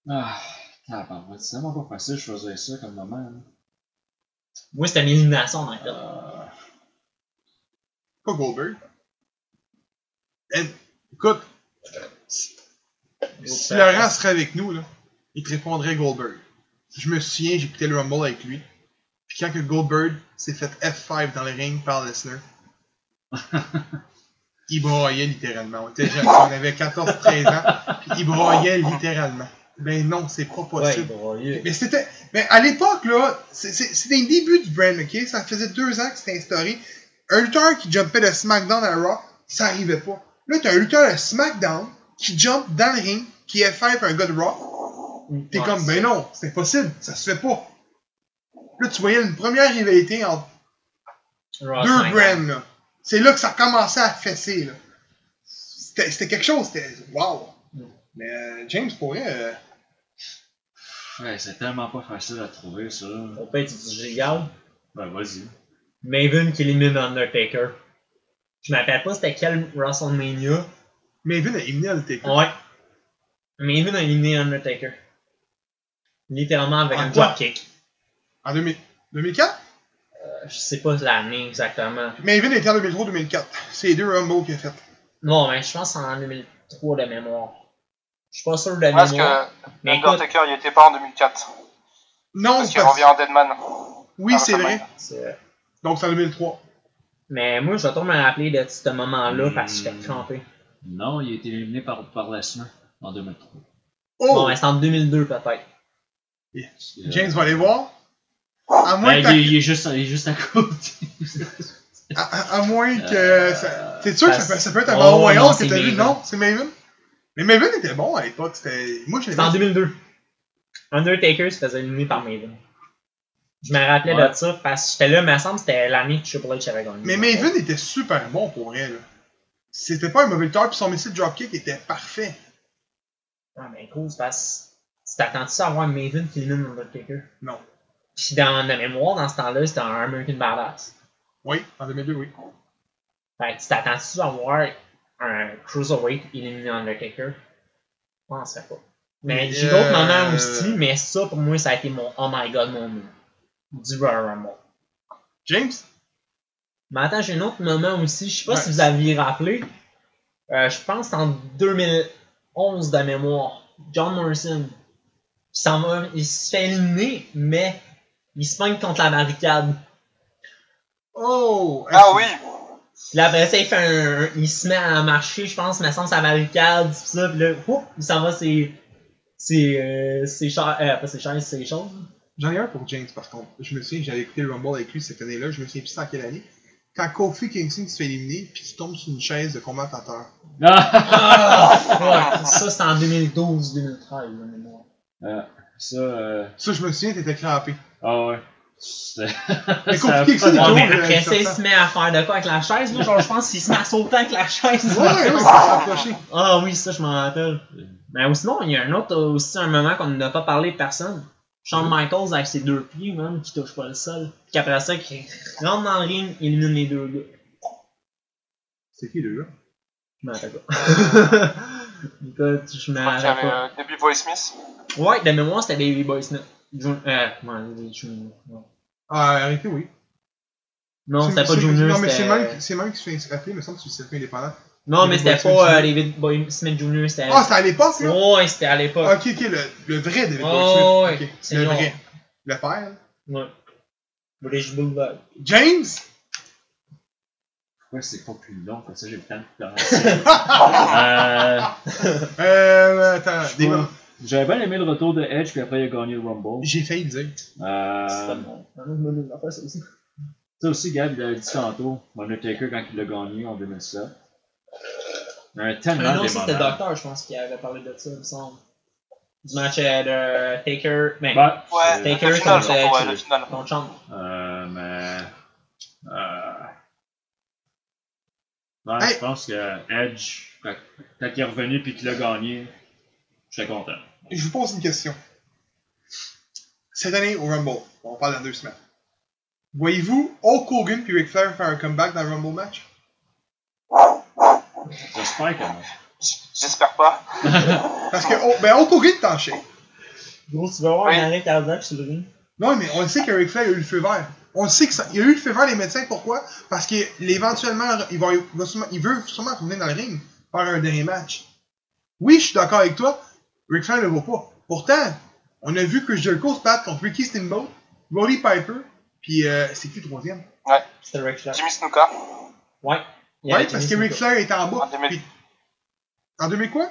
Ah, c'est tellement pas facile de choisir ça comme moment. là. Moi, c'était l'élimination, en fait. Euh, Pas Goldberg. Eh, écoute, si Laurent serait avec nous, là, il te répondrait Goldberg. Je me souviens, j'écoutais le Rumble avec lui. Puis quand que Goldberg s'est fait F5 dans le ring par Lesnar, il broyait littéralement. On, avait 14-13 ans, puis il broyait littéralement. Ben non, c'est pas possible. Mais c'était. Mais à l'époque, là, c'est- c'est- c'était le début du brand, ok? Ça faisait deux ans que c'était instauré. Un lutteur qui jumpait de SmackDown à Raw, ça arrivait pas. Là, t'as un lutteur de SmackDown qui jump dans le ring, qui est fait un gars de Raw. T'es Ouais, comme, ben non, c'est impossible, ça se fait pas. Là, tu voyais une première rivalité entre deux brands, là. C'est là que ça commençait à fesser, là. C'était c'était quelque chose, c'était. Wow! Mais euh, James, pour vrai, euh, Ouais, c'est tellement pas facile à trouver ça. On peut être du regarde. Ben vas-y. Maven qui élimine Undertaker. Je m'appelle pas c'était quel WrestleMania. Maven a éliminé Undertaker. Ouais. Maven a éliminé Undertaker. Littéralement avec En un quoi? dropkick. En 2000 2004? Euh, Je sais pas l'année exactement. Maven était en 2003-2004. C'est les deux Rumble qu'il a fait. Non, mais je pense que c'est en 2003 de mémoire. Je suis pas sûr de Parce mémoire. que Mais écoute, Undertaker, il était pas en 2004. Non, Parce qu'il revient en Deadman. oui, Ah, c'est vrai. c'est- Donc c'est en 2003. mais moi, je vais toujours me rappeler de ce moment-là parce que j'étais Hmm. crampé. Non, il a été éliminé par, par Lesnar en 2003. Oh! Bon, mais c'est en 2002 peut-être. Euh, James va aller voir. À moins, ben, que, il, est- il est juste, il est juste à côté. à, à- à moins que. Euh, ça- T'es sûr que ça peut, ça peut être un Oh, Battle Royale que c'est t'as vu? Non, c'est Maven. Mais Maven était bon à l'époque. C'était. Moi, je C'était en l'avais. 2002. Undertaker se faisait éliminer par Maven. Je me rappelais Ouais. de ça parce que j'étais là, mais il me semble que c'était l'année que Triple H avait gagné. Mais Maven était super bon pour vrai, là. C'était pas un mauvais lutteur, puis son missile dropkick était parfait. Ah, mais gros, c'est parce que tu t'attends-tu à avoir Maven qui élimine Undertaker? Non. Puis dans la mémoire, dans ce temps-là, c'était un American Badass. Oui, en 2002, oui. Fait que tu t'attends-tu à avoir un Cruiserweight éliminer Undertaker? Je penserais pas. Mais j'ai d'autres Euh, moments aussi, mais ça pour moi, ça a été mon Oh my god moment du Royal Rumble. James? Mais attends, j'ai un autre moment aussi, je sais pas Ouais. si vous aviez rappelé. Euh, je pense que c'est en 2011 de mémoire. John Morrison. Il s'en va, il se fait éliminer, mais il se pogne contre la barricade. Oh! Ah oui! Puis là, après ça, il fait un. Il se met à marcher, je pense, mais sans sa barricade, pis ça, pis là, whoop, il s'en va ses. ses. euh, chaises. Euh, pas ses chaises, ses choses. J'en ai un pour James, par contre. Je me souviens que j'avais écouté le Rumble avec lui cette année-là. Je me souviens plus c'est en quelle année. Quand Kofi Kingston se fait éliminer, puis il tombe sur une chaise de commentateur. Ah! Ah! ouais, ça, c'est en 2012-2013, de mémoire. Ça, euh, Ça, je me souviens, t'étais crampé. ah ouais. A compliqué que ça, mais euh, après ça, il se met à faire de quoi avec la chaise, là? Genre, je pense qu'il se met à sauter avec la chaise. Ouais, ouais. Ah oui, ça, je m'en rappelle. Mais ou sinon, il y a un autre aussi, un moment qu'on n'a pas parlé de personne. Shawn Michaels avec ses deux pieds, même, qui touche pas le sol. Puis après ça, qui rentre dans le ring, élimine les deux gars. C'est qui, le gars? Je m'en rappelle pas. Écoute, je me y rappelle pas. euh, Debbie Boy Smith. Ouais, de mémoire, c'était Baby Boy Smith. Jun- Euh, comment on dit Junior? Non, Ah, arrêtez, oui. Non, C'est- c'était pas Junior, Non, mais c'est même, c'est même qui se fait appeler, mais semble que c'est le circuit indépendant. Non, mais c'était Boy pas euh. David Boy Smith Jr., c'était... Ah, c'était à l'époque, là? Ouais, c'était à l'époque. Ok, ok, le, le vrai David Boy Oh, Smith. ouais. C'est le long. vrai. Le père? Ouais. British Bulldog. James? Pourquoi c'est pas plus long comme ça, j'ai le temps de penser. euh, Euh, attends, je des- vois- J'avais bien aimé le retour de Edge, puis après il a gagné le Rumble. j'ai failli le dire. Euh, C'était bon. Ça aussi, Gab, il avait dit tantôt, Undertaker quand il l'a gagné en 2007. Un tellement Ah non, c'était. Docteur, je pense, qui avait parlé de ça, il me semble. Du match euh, de Taker. Mais, Ben, Ouais, Taker le final, contre, ouais, euh, le final. contre Champ. Euh, mais. Euh, non, Hey! je pense que Edge, quand, quand il est revenu puis qu'il a gagné, j'étais content. Je vous pose une question. cette année au Rumble, on parle dans deux semaines. Voyez-vous Hulk Hogan puis Ric Flair faire un comeback dans le Rumble match? J'espère que non. J'espère pas. Parce que oh, ben Hogan est en shape. Gros, tu vas voir Oui. un arrêt cardiaque sur le ring. Non, mais on le sait que Ric Flair a eu le feu vert. On le sait qu'il a eu le feu vert les médecins. Pourquoi? Parce qu'éventuellement, il, va, il, va sûrement- il veut sûrement revenir dans le ring, faire un dernier match. Oui, je suis d'accord avec toi. Ric Flair ne le vaut pas. Pourtant, on a vu Chris Jericho se battre contre Ricky Steamboat, Roddy Piper, puis euh, c'est qui le troisième? C'était Ric Flair. Jimmy Snuka. Ouais. Ouais, parce que Ric. Flair était en bas. En 2000. puis- En 2000 quoi?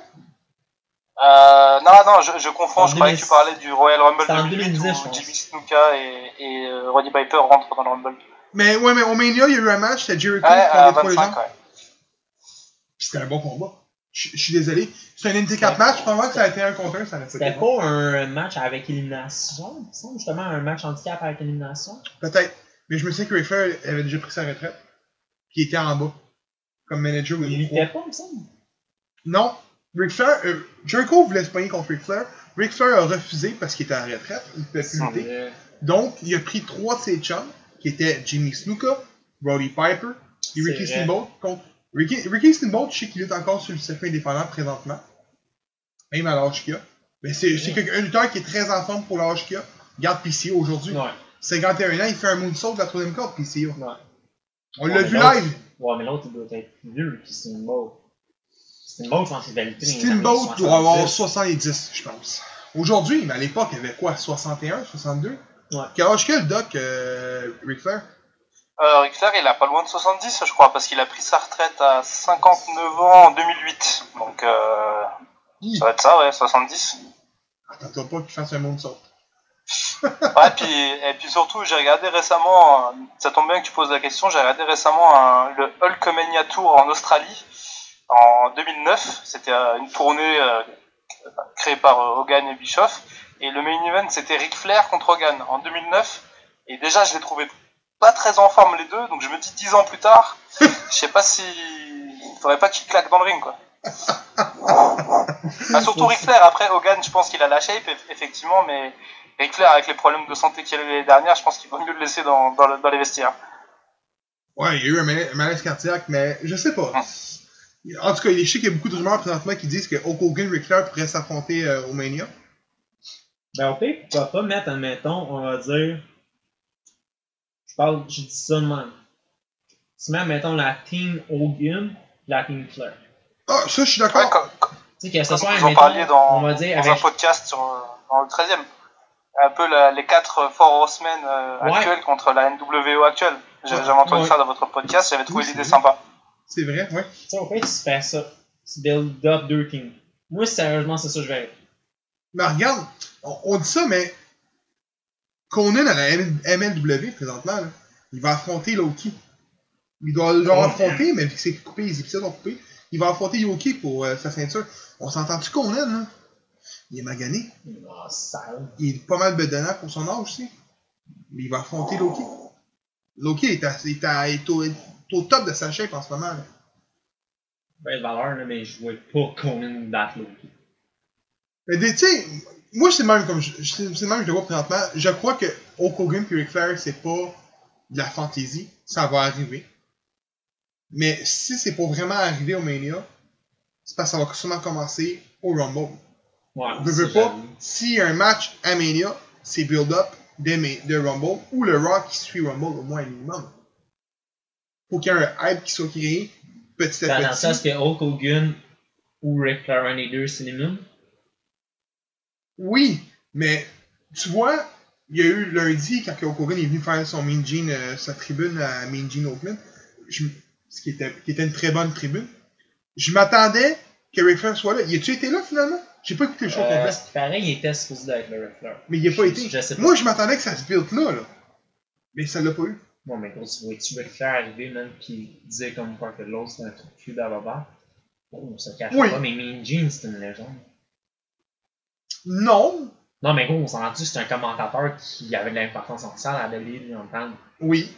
Euh, non, non, je, je confonds. En je croyais que 2000. tu parlais du Royal Rumble C'était en 2008 2010, je où. Jimmy Snuka et, et euh, Roddy Piper rentrent dans le Rumble. Mais ouais, mais au Mania, il y a eu un match, c'était Jericho Ouais, contre les trois 25, légendes. ouais. Puis C'était un bon combat. Je je suis désolé. C'est un handicap match. Pendant que ça a été un contre un, ça n'a pas C'était pas un match avec élimination, justement, un match handicap avec élimination. Peut-être. Mais je me souviens que Ric Flair avait déjà pris sa retraite. Puis il était en bas. Comme manager ou Il pas, il me semble. Non. Ric Flair, euh, Jericho voulait se pogner contre Ric Flair. Ric Flair a refusé parce qu'il était en retraite. Il pouvait plus lutter. Donc, il a pris trois de ses chums, qui étaient Jimmy Snuka, Roddy Piper et Ricky. Steamboat. Contre... Ricky, Ricky Steamboat, je sais qu'il lutte encore sur le circuit indépendant présentement. Même à l'âge qu'il a. Mais c'est quelqu'un- un lutteur qui est très en forme pour l'âge qu'il a. Regarde PCO aujourd'hui. Ouais. 51 ans, il fait un moonsault de la troisième corde, PCO. Ouais. On Ouais, l'a vu live. Ouais, mais l'autre, il doit être plus vieux que Steamboat. Steamboat, je pense qu'il va lutter. dans les Steamboat doit avoir 70. 70, je pense. Aujourd'hui, mais à l'époque, il avait quoi 61, 62 Ouais. Quel âge que le doc, euh, Ric Flair? Euh, Ric Flair, il a pas loin de 70, je crois, parce qu'il a pris sa retraite à 59 ans en 2008. Donc, euh, ça va être ça, ouais, 70. Attends-toi pas qu'il fasse un moonsault. Ouais, puis, et puis surtout, j'ai regardé récemment, ça tombe bien que tu poses la question, j'ai regardé récemment un- le Hulkamania Tour en Australie en 2009. C'était euh, une tournée euh, créée par euh, Hogan et Bischoff. Et le main event, c'était Ric Flair contre Hogan en 2009. Et déjà, je l'ai trouvé pas très en forme les deux, donc je me dis 10 ans plus tard, je sais pas si. Il faudrait pas qu'il claque dans le ring, quoi. Surtout Ric Flair, après Hogan, je pense qu'il a la shape, eff- effectivement, mais Flair, avec les problèmes de santé qu'il a eu l'année dernière, je pense qu'il vaut mieux le laisser dans, dans, le- dans les vestiaires. Ouais, il y a eu un mala- un malaise cardiaque, mais je sais pas. En tout cas, je sais qu'il y a beaucoup de rumeurs présentement qui disent que Hulk Hogan et pourraient s'affronter euh, au Mania. Ben, au pire, pourquoi pas mettre, admettons, on va dire. Je parle, je dis ça de même. Tu mets, admettons, la team Hogan, la team Flair. Ah, ça, je suis Ouais, d'accord. comme, comme Tu sais, que ce dans, on va dire, dans un avec. podcast sur, euh, dans le 13 e Un peu la- les quatre Four Horsemen euh, Ouais. actuels contre la NWO actuelle. J'avais jamais entendu Ouais. ça dans votre podcast, j'avais trouvé Oui, l'idée sympa. C'est vrai, ouais. Tu sais, au tu fais ça. Tu build up deux. Moi, sérieusement, c'est ça que je vais. Mais regarde, on, on dit ça, mais Conan à la MLW présentement, là, il va affronter Loki. Il doit le Ouais. affronter, mais vu que c'est coupé, les épisodes sont coupés, il va affronter Yoki pour euh, sa ceinture. On s'entend-tu Conan, là? Il est magané. Ah, sale. Il est pas mal bedonnant pour son âge aussi. Mais il va affronter Loki. Loki est, à- est à- est au, est au top de sa shape en ce moment. là. Belle valeur, là, mais je vois pas Conan battre Loki. Mais tu sais, moi c'est même comme je, c'est même que je le vois présentement. Je crois que Hulk Hogan et Ric Flair c'est pas de la fantaisie, ça va arriver. Mais si c'est pour vraiment arriver au Mania, c'est parce que ça va sûrement commencer au Rumble. Ouais. Veux c'est pas, si un match à Mania, c'est build-up de, Rumble ou le Raw qui suit Rumble au moins un minimum. Faut qu'il y ait un hype qui soit créé petit Dans à le sens petit. que Hulk Hogan ou Ric Flair, un des deux s'élimine. Oui, mais tu vois, il y a eu lundi, quand Hulk Hogan est venu faire son Mean Gene, euh, sa tribune à Mean Gene je m- ce qui était, qui était une très bonne tribune, je m'attendais que Ric Flair soit là. Y a-tu été là finalement? J'ai pas écouté le show Euh, complet, paraît, il était supposé d'être le Flair. mais il a pas été. je sais pas. Moi, je m'attendais que ça se build là, là. Mais ça l'a pas eu. Bon, mais gros, tu vois-tu Ric Flair arriver, même, pis dire comme quoi que l'autre c'est un truc de cul d'avant. Oh, on se cache Oui. pas, mais Mean Gene, c'est une légende. Non, Non, mais gros, on s'en rend que c'est un commentateur qui avait de l'importance en salle à la WWE en temps. oui.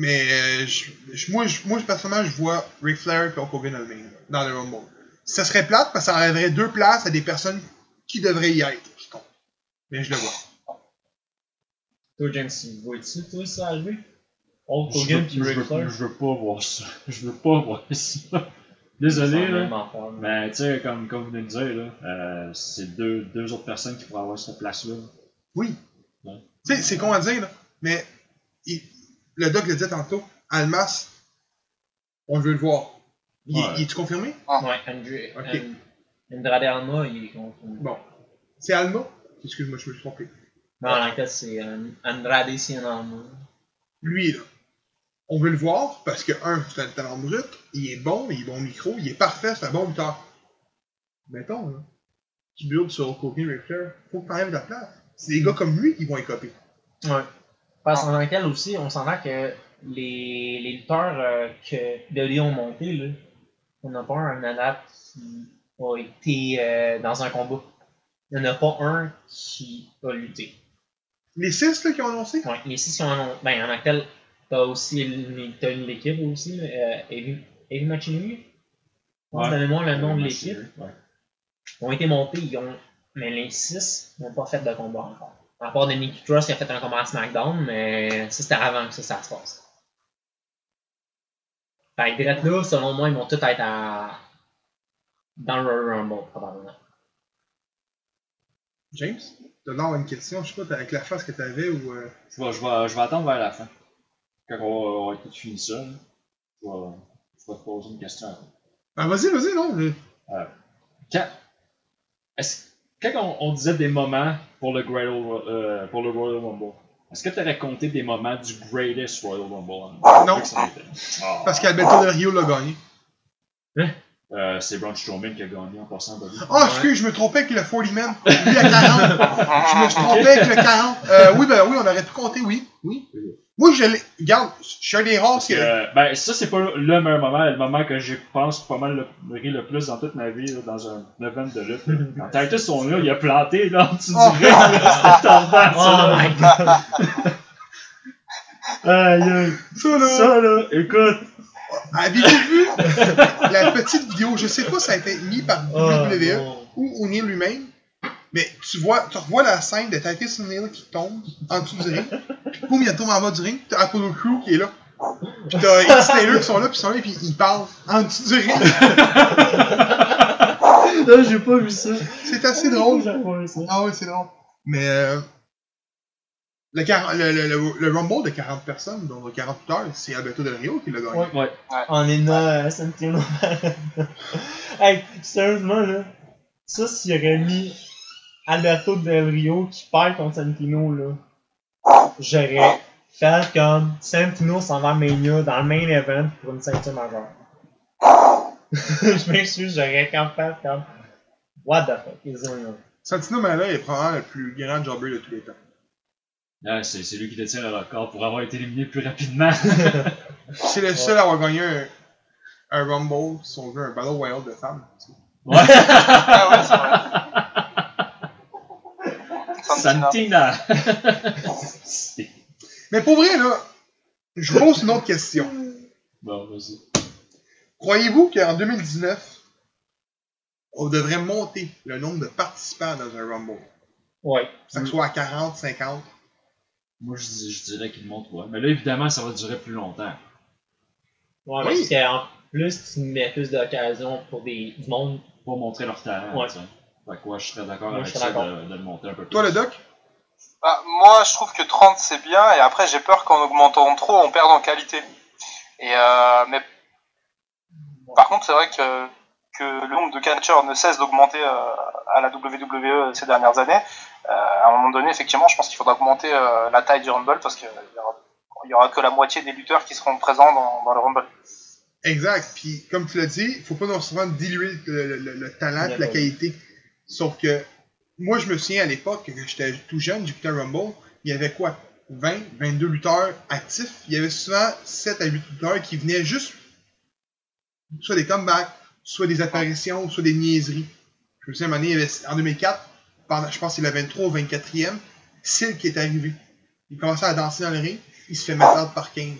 Mais euh, je- je- moi, je, moi, personnellement, je vois Ric Flair et Hulk Hogan dans le, dans le Rumble. Ça serait plate parce que ça enlèverait deux places à des personnes qui devraient y être. Mais je le vois. Toi, James, tu vois-tu, toi, ça arriver? Je Hogan je, Ric veux, Flair? je veux pas voir ça. Je veux pas voir ça. Désolé, là. Mais tu sais, comme, comme vous venez de dire, là, euh, c'est deux, deux autres personnes qui pourraient avoir cette place-là. Oui. Ouais. Tu sais, c'est con à dire, là, mais il- le doc le disait tantôt, Almas, on veut le voir. Il, Ouais. il est-tu confirmé? Ouais, André. Ok. And- Andrade Alma, il est contre. Bon. C'est Alma? Excuse-moi, je me suis trompé. Non, en fait, c'est euh, Andrade Cien Alma. Lui, là, on veut le voir parce que, un, c'est un talent brut, il est bon, il est bon micro, il est parfait, c'est un bon lutteur. Mettons, là, qui build sur Ric Flair, faut que t'enlèves de la place. C'est des gars comme lui qui vont écoper. Ouais. Parce qu'en lequel aussi, on s'entend que les, les lutteurs euh, que WWE ont monté, là, on n'a pas un adapte qui a été euh, dans un combat. Il n'y en a pas un qui a lutté. Les six, là, qui ont annoncé? Ouais, les six qui ont annoncé. Ben, en actuel, t'as aussi l- t'as une l'équipe aussi, euh, Heavy, Heavy Machinery. Ouais. Donnez-moi le nom de l'équipe. Ouais. Ils ont été montés, ils ont. Mais les six n'ont pas fait de combat encore. À part de Nicky Cross qui a fait un combat à SmackDown, mais ça c'était avant que ça, ça se passe. Fait que direct là, selon moi, ils vont tous être à. dans le Royal Rumble, probablement. James? D'avoir une question, je sais pas, t'as- avec la face que t'avais ou. euh, Je vais, je, vais, je vais attendre vers la fin. Quand on va, tout fini ça, là, je, vais, je vais te poser une question. Ben, vas-y, vas-y, non. mais- Quand, est-ce- quand on, on disait des moments pour le, Great Ol- euh, pour le Royal Rumble, est-ce que tu aurais compté des moments du Greatest Royal Rumble? Non. C'en était. Ah. Parce qu'Alberto Del Rio l'a gagné. Euh, c'est Braun Strowman qui a gagné en passant. Bobby. Ah, excuse, je me trompais avec le 40 man. Lui à 40. Je me suis trompé avec le 40. Euh, oui, ben oui, on aurait pu compter, oui. Oui. Moi, je l'ai. Regarde, je suis un des rares Parce que, que. euh, ben, ça, c'est pas le meilleur moment, le moment que je pense pas mal le, ri le plus dans toute ma vie, là, dans un event de lutte. Quand Titus sont là, il a planté là, en dessous Oh. du ring, là, c'était tendance, Oh ça, là. my god! Aïe, aïe. Ça, là. Ça, là, écoute. Avez-vous vu la petite vidéo? Je sais pas si ça a été mis par Oh, WWE non. ou O'Neill lui-même. Mais tu vois, tu revois la scène de Titus O'Neill qui tombe en dessous du ring. Puis boum, il tombe en bas du ring. T'as Apollo Crew qui est là. Puis t'as X Taylor qui sont là, puis ils sont là, puis ils parlent en dessous du ring. Là, j'ai pas vu ça. C'est assez drôle. Ça. Ah ouais, c'est drôle. Mais euh, le, le, le, le, le Rumble de 40 personnes, dont 40 lutteurs, c'est Alberto Del Rio qui l'a gagné. Ouais. Ouais. On est là, Santino. hey, sérieusement, là, ça, s'il aurait mis Alberto Del Rio qui perd contre Santino, là, j'aurais fait comme Santino s'en va à Mania dans le main event pour une ceinture majeure. Je m'excuse, j'aurais quand fait comme What the fuck is going on? Santino Marella est probablement le plus grand jobber de tous les temps. Ah, c'est c'est lui qui détient le record pour avoir été éliminé plus rapidement. C'est le seul à avoir gagné un, un Rumble, si on veut, un Battle Royale de femmes. ouais. Ah ouais, c'est vrai. Santina. Mais pour vrai, là, je vous pose une autre question. bon, vas-y. Croyez-vous qu'en 2019, on devrait monter le nombre de participants dans un Rumble? Ouais. Que ça soit à 40, 50. Moi, je, dis- je dirais qu'il monte pas. Mais là, évidemment, ça va durer plus longtemps. Ouais, Oui. parce qu'en plus, tu mets plus d'occasions pour des, du monde. Pour montrer leur talent. Ouais. tu sais. Fait que ouais, je serais d'accord avec je serais ça de, de le monter un peu plus. Toi, le doc? Bah, moi, je trouve que 30 c'est bien, et après, j'ai peur qu'en augmentant trop, on perde en qualité. Et euh, mais par contre, c'est vrai que, que le nombre de catcheurs ne cesse d'augmenter euh, à la WWE ces dernières années. Euh, à un moment donné, effectivement, je pense qu'il faudra augmenter euh, la taille du Rumble parce qu'il y aura, que la moitié des lutteurs qui seront présents dans, dans le Rumble. Exact. Puis, comme tu l'as dit, il faut pas non seulement diluer le, le- le talent la qualité. Sauf que, moi, je me souviens à l'époque, quand j'étais tout jeune, un Rumble, il y avait quoi 20, 22 lutteurs actifs. Il y avait souvent 7 à 8 lutteurs qui venaient juste soit des comebacks, soit des apparitions, soit des niaiseries. Je me souviens, à en 2004, pendant, je pense que c'est la 23 ou 24e, Silk est arrivé. Il commençait à danser dans le ring, il se fait mettre par Kane.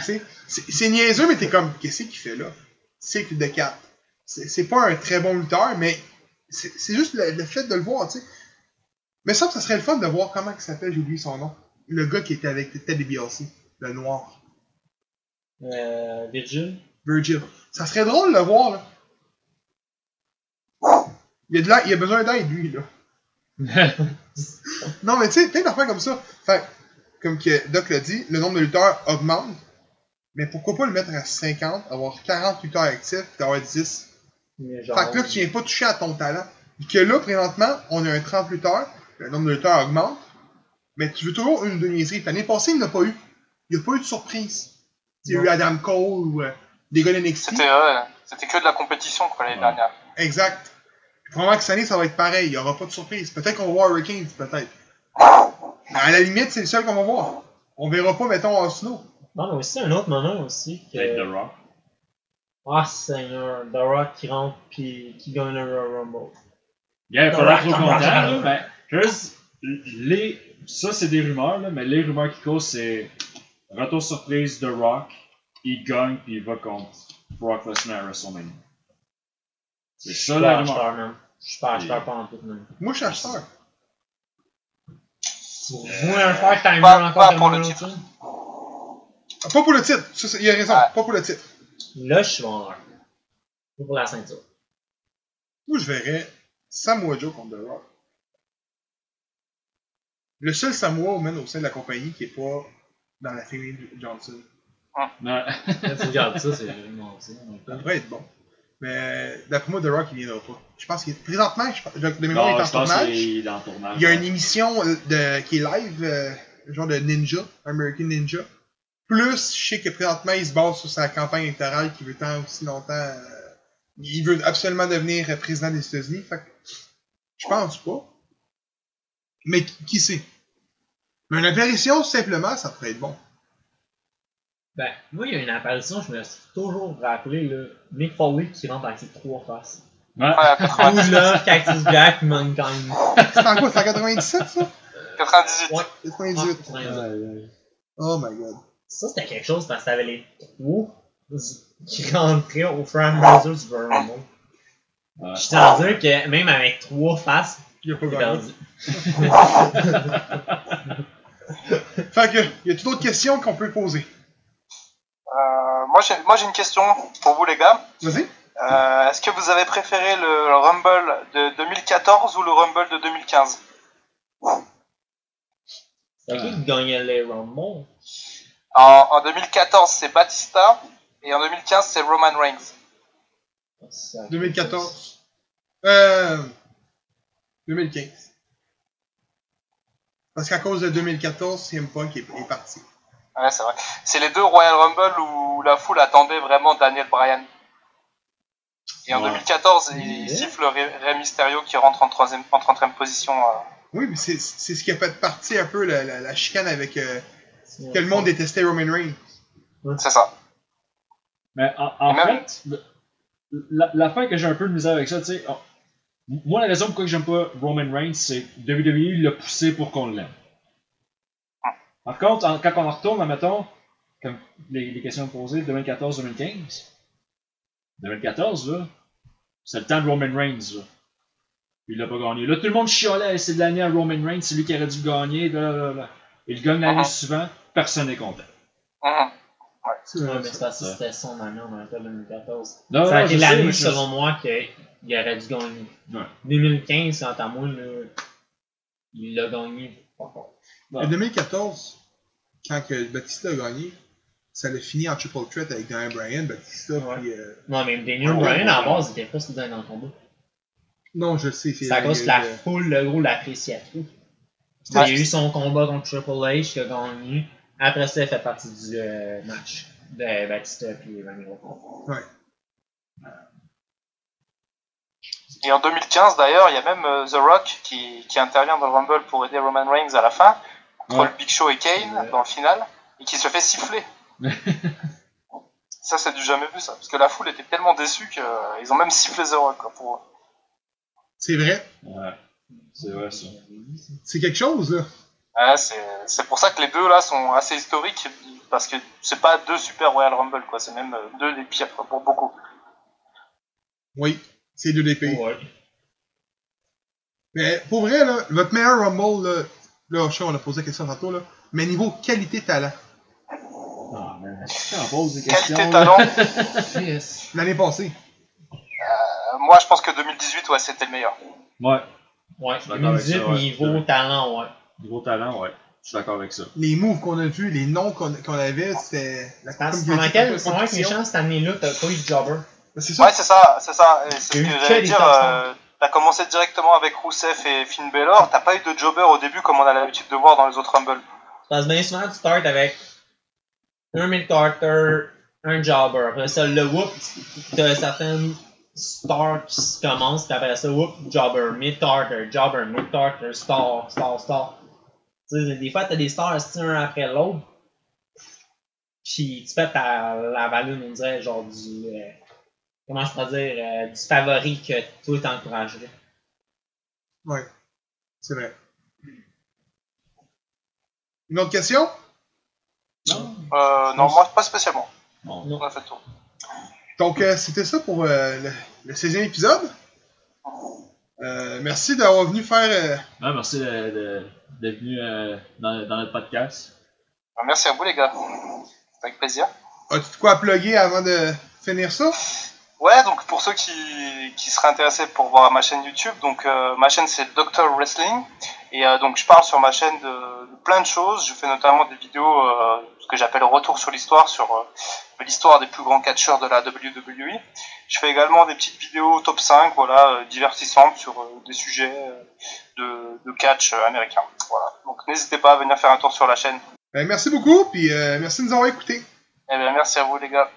C'est niaiseux, mais t'es comme, qu'est-ce qu'il fait là? Cycle de 4. C'est c'est pas un très bon lutteur, mais c'est juste le, le fait de le voir, tu sais. Mais ça, ça serait le fun de voir comment il s'appelle, j'ai oublié son nom. le gars qui était avec Ted DiBiase, le noir. Euh, Virgil? Virgil. Ça serait drôle de le voir, là. Il a, de il a besoin d'aide, lui, là. Non, mais tu sais, plein d'affaires comme ça. Fait comme que Doc l'a dit, le nombre de lutteurs augmente. Mais pourquoi pas le mettre à 50, avoir 40 lutteurs actifs, puis avoir 10 Mais genre- Fait que là, tu viens pas toucher à ton talent. Puis que là, présentement, on a un 30 lutteurs, le nombre de lutteurs augmente, mais tu veux toujours une demi-série. L'année passée, il n'y en a pas eu. Il n'y a pas eu de surprise. Il y a eu Adam Cole ou euh, des gars d'NXT. C'était que de la compétition quoi l'année Ouais. dernière. Exact. Puis Probablement que cette année, ça va être pareil. Il n'y aura pas de surprise. Peut-être qu'on va voir Hurricanes, peut-être. Mais à la limite, c'est le seul qu'on va voir. On verra pas, mettons, Oslo. Non, mais aussi un autre moment aussi. Que... The Rock. Ah, Seigneur. The Rock qui rentre puis qui gagne le Royal Rumble. Yeah, The Rock, trop The content, The là, mais juste, les, ça c'est des rumeurs, là, mais les rumeurs qui causent, c'est retour surprise de Rock, il gagne puis il va contre Brock Lesnar à WrestleMania. C'est Je ça suis la pas rumeur. Je suis pas acheteur pas en tout, man. Moi, je suis acheteur. Vous voulez un faire timer Pas- encore pour le un titre. Ah, Pas pour le titre. Il a raison. Ouais. Pas pour le titre. Là, je suis vendeur. Pour la ceinture. Moi, je verrais Samoa Joe contre The Rock. Le seul Samoa man, au sein de la compagnie qui est pas dans la famille de Johnson. Non. Là, tu regardes ça, c'est vraiment ça. Ça devrait être bon. Mais d'après moi, The Rock, il viendra pas. Je pense qu'il est. Présentement, je, pense- de mémoire, il Non, est en je pense tournage. qu'il est en tournage. Il y a une émission euh, de, qui est live, euh, genre de Ninja, American Ninja. Plus, je sais que présentement, il se base sur sa campagne électorale qui veut tant aussi longtemps. euh, il veut absolument devenir euh, président des États-Unis. Fait que, je pense pas. Mais qui, qui sait? Mais une apparition, simplement, ça pourrait être bon. Ben, moi, il y a une apparition, je me suis toujours rappelé, là. Mick Foley qui rentre avec ses trois faces. Ouais. Ouais, à 90, Oula, Cactus Jack, Mankind. C'est en quoi? C'est en 97, ça? 98. Ouais. 98. Ah, ouais. Oh my god. Ça, c'était quelque chose parce que t'avais les trois qui rentraient au du Royal Rumble. Ouais. Je tiens à dire que même avec trois faces, Il a pas perdu. Fait que, y a-t-il d'autres questions qu'on peut poser? Euh, moi, j'ai moi, j'ai une question pour vous, les gars. Vas-y. Euh, Est-ce que vous avez préféré le Rumble de 2014 ou le Rumble de 2015 C'est qui qui gagnait les Rumble? En, en 2014, c'est Batista. Et en 2015, c'est Roman Reigns. Ça- 2014. Euh. 2015. Parce qu'à cause de 2014, CM Punk est, est parti. Ouais, c'est vrai. C'est les deux Royal Rumble où la foule attendait vraiment Daniel Bryan. Et en Ouais. 2014, il siffle Rey Rey Mysterio qui rentre en troisième, en troisième position. euh. Oui, mais c'est c'est ce qui a fait partie un peu la, la, la chicane avec euh, que le monde détestait Roman Reigns. C'est ça. Mais en, en Et même- fait, la, la fin que j'ai un peu de misère avec ça, tu sais, oh, moi la raison pourquoi j'aime pas Roman Reigns, c'est que WWE l'a poussé pour qu'on l'aime. Par contre, en- quand on en retourne, admettons, comme les, les questions posées, 2014-2015, 2014, là, c'est le temps de Roman Reigns, là. Il l'a pas gagné. Là, tout le monde chialait, c'est de l'année à Roman Reigns, c'est lui qui aurait dû gagner. Il gagne l'année Mhm. suivante, personne n'est content. Mhm. Ouais, mais c'est parce que c'était son année en même temps, 2014. Non, ça a été l'année, selon moi, qu'il aurait dû gagner. Ouais. 2015, quant à moi, il l'a gagné. En 2014, quand que Batista a gagné, ça l'a fini en triple threat avec Daniel Bryan, Batista, Ouais. puis. euh, Non, mais Daniel Ouais, Bryan, à base, il était pas souvent dans le combat. Non, je sais. C'est à cause que la foule, le gros, l'appréciait trop. Il a eu son combat contre Triple H qui a gagné. Après ça, il fait partie du euh, match de Batista et Randy Orton. Et en 2015, d'ailleurs, il y a même euh, The Rock qui, qui intervient dans le Rumble pour aider Roman Reigns à la fin, contre Ouais. le Big Show et Kane Ouais. dans le final, et qui se fait siffler. ça, c'est du jamais vu, ça. Parce que la foule était tellement déçue qu'ils ont même sifflé The Rock. Quoi, pour... C'est vrai? Ouais, c'est vrai ça. C'est quelque chose, là. Ouais, c'est c'est pour ça que les deux là sont assez historiques, parce que c'est pas deux super Royal Rumble, quoi. C'est même euh, deux des pires, quoi, pour beaucoup. Oui. C'est deux des pays. Ouais. Mais pour vrai, là, votre meilleur Rumble, là, là, je sais, on a posé la question tantôt, là. mais niveau. Ah. Tu en poses des Qualité questions. talent. là. Yes. L'année passée. Euh, moi, je pense que 2018, ouais, c'était le meilleur. Ouais. Ouais, Je suis d'accord avec 2018, ça, ouais. niveau talent, ouais. Niveau talent, ouais. Je suis d'accord avec ça. Les moves qu'on a vus, les noms qu'on qu'on avait, c'était. la- Parce pendant quel pendant que chances cette année-là, t'as pas eu de jobber? C'est ça. Ouais, c'est ça, c'est ça. C'est ce que j'allais dire. euh, T'as commencé directement avec Rousseff et Finn Balor. T'as pas eu de jobber au début comme on a l'habitude de voir dans les autres Rumble. Parce que bien souvent, tu starts avec un mid-carter, un jobber. Après ça, le whoop, t'as certaines stars qui commencent, après ça, whoop, jobber, mid-carter, jobber, mid-carter, star, star, star. Tu sais, des fois, t'as des stars un après l'autre. Puis tu fais ta, la valune, on dirait, genre du. euh, comment je pourrais dire, euh, du favori que toi t'encouragerais. Ouais. C'est vrai. Une autre question? Non? Euh, non, moi, pas spécialement. Bon. Non. On a fait le tour. Donc, euh, c'était ça pour euh, le, le 16e épisode. Euh, merci d'avoir venu faire. euh, Ouais, merci de- de- d'être venu euh, dans, dans notre podcast. Merci à vous, les gars. Avec plaisir. As-tu de quoi à plugger avant de finir ça? Ouais, donc pour ceux qui, qui seraient intéressés pour voir ma chaîne YouTube, donc euh, ma chaîne c'est Dr Wrestling et euh, donc je parle sur ma chaîne de, de plein de choses. Je fais notamment des vidéos euh, ce que j'appelle retour sur l'histoire sur l'histoire des plus grands catcheurs de la WWE. Je fais également des petites vidéos top 5, voilà, euh, divertissantes sur euh, des sujets euh, de, de catch américain. Voilà. Donc n'hésitez pas à venir faire un tour sur la chaîne. Ben, merci beaucoup, puis euh, merci de nous avoir écoutés. Eh bien merci à vous les gars.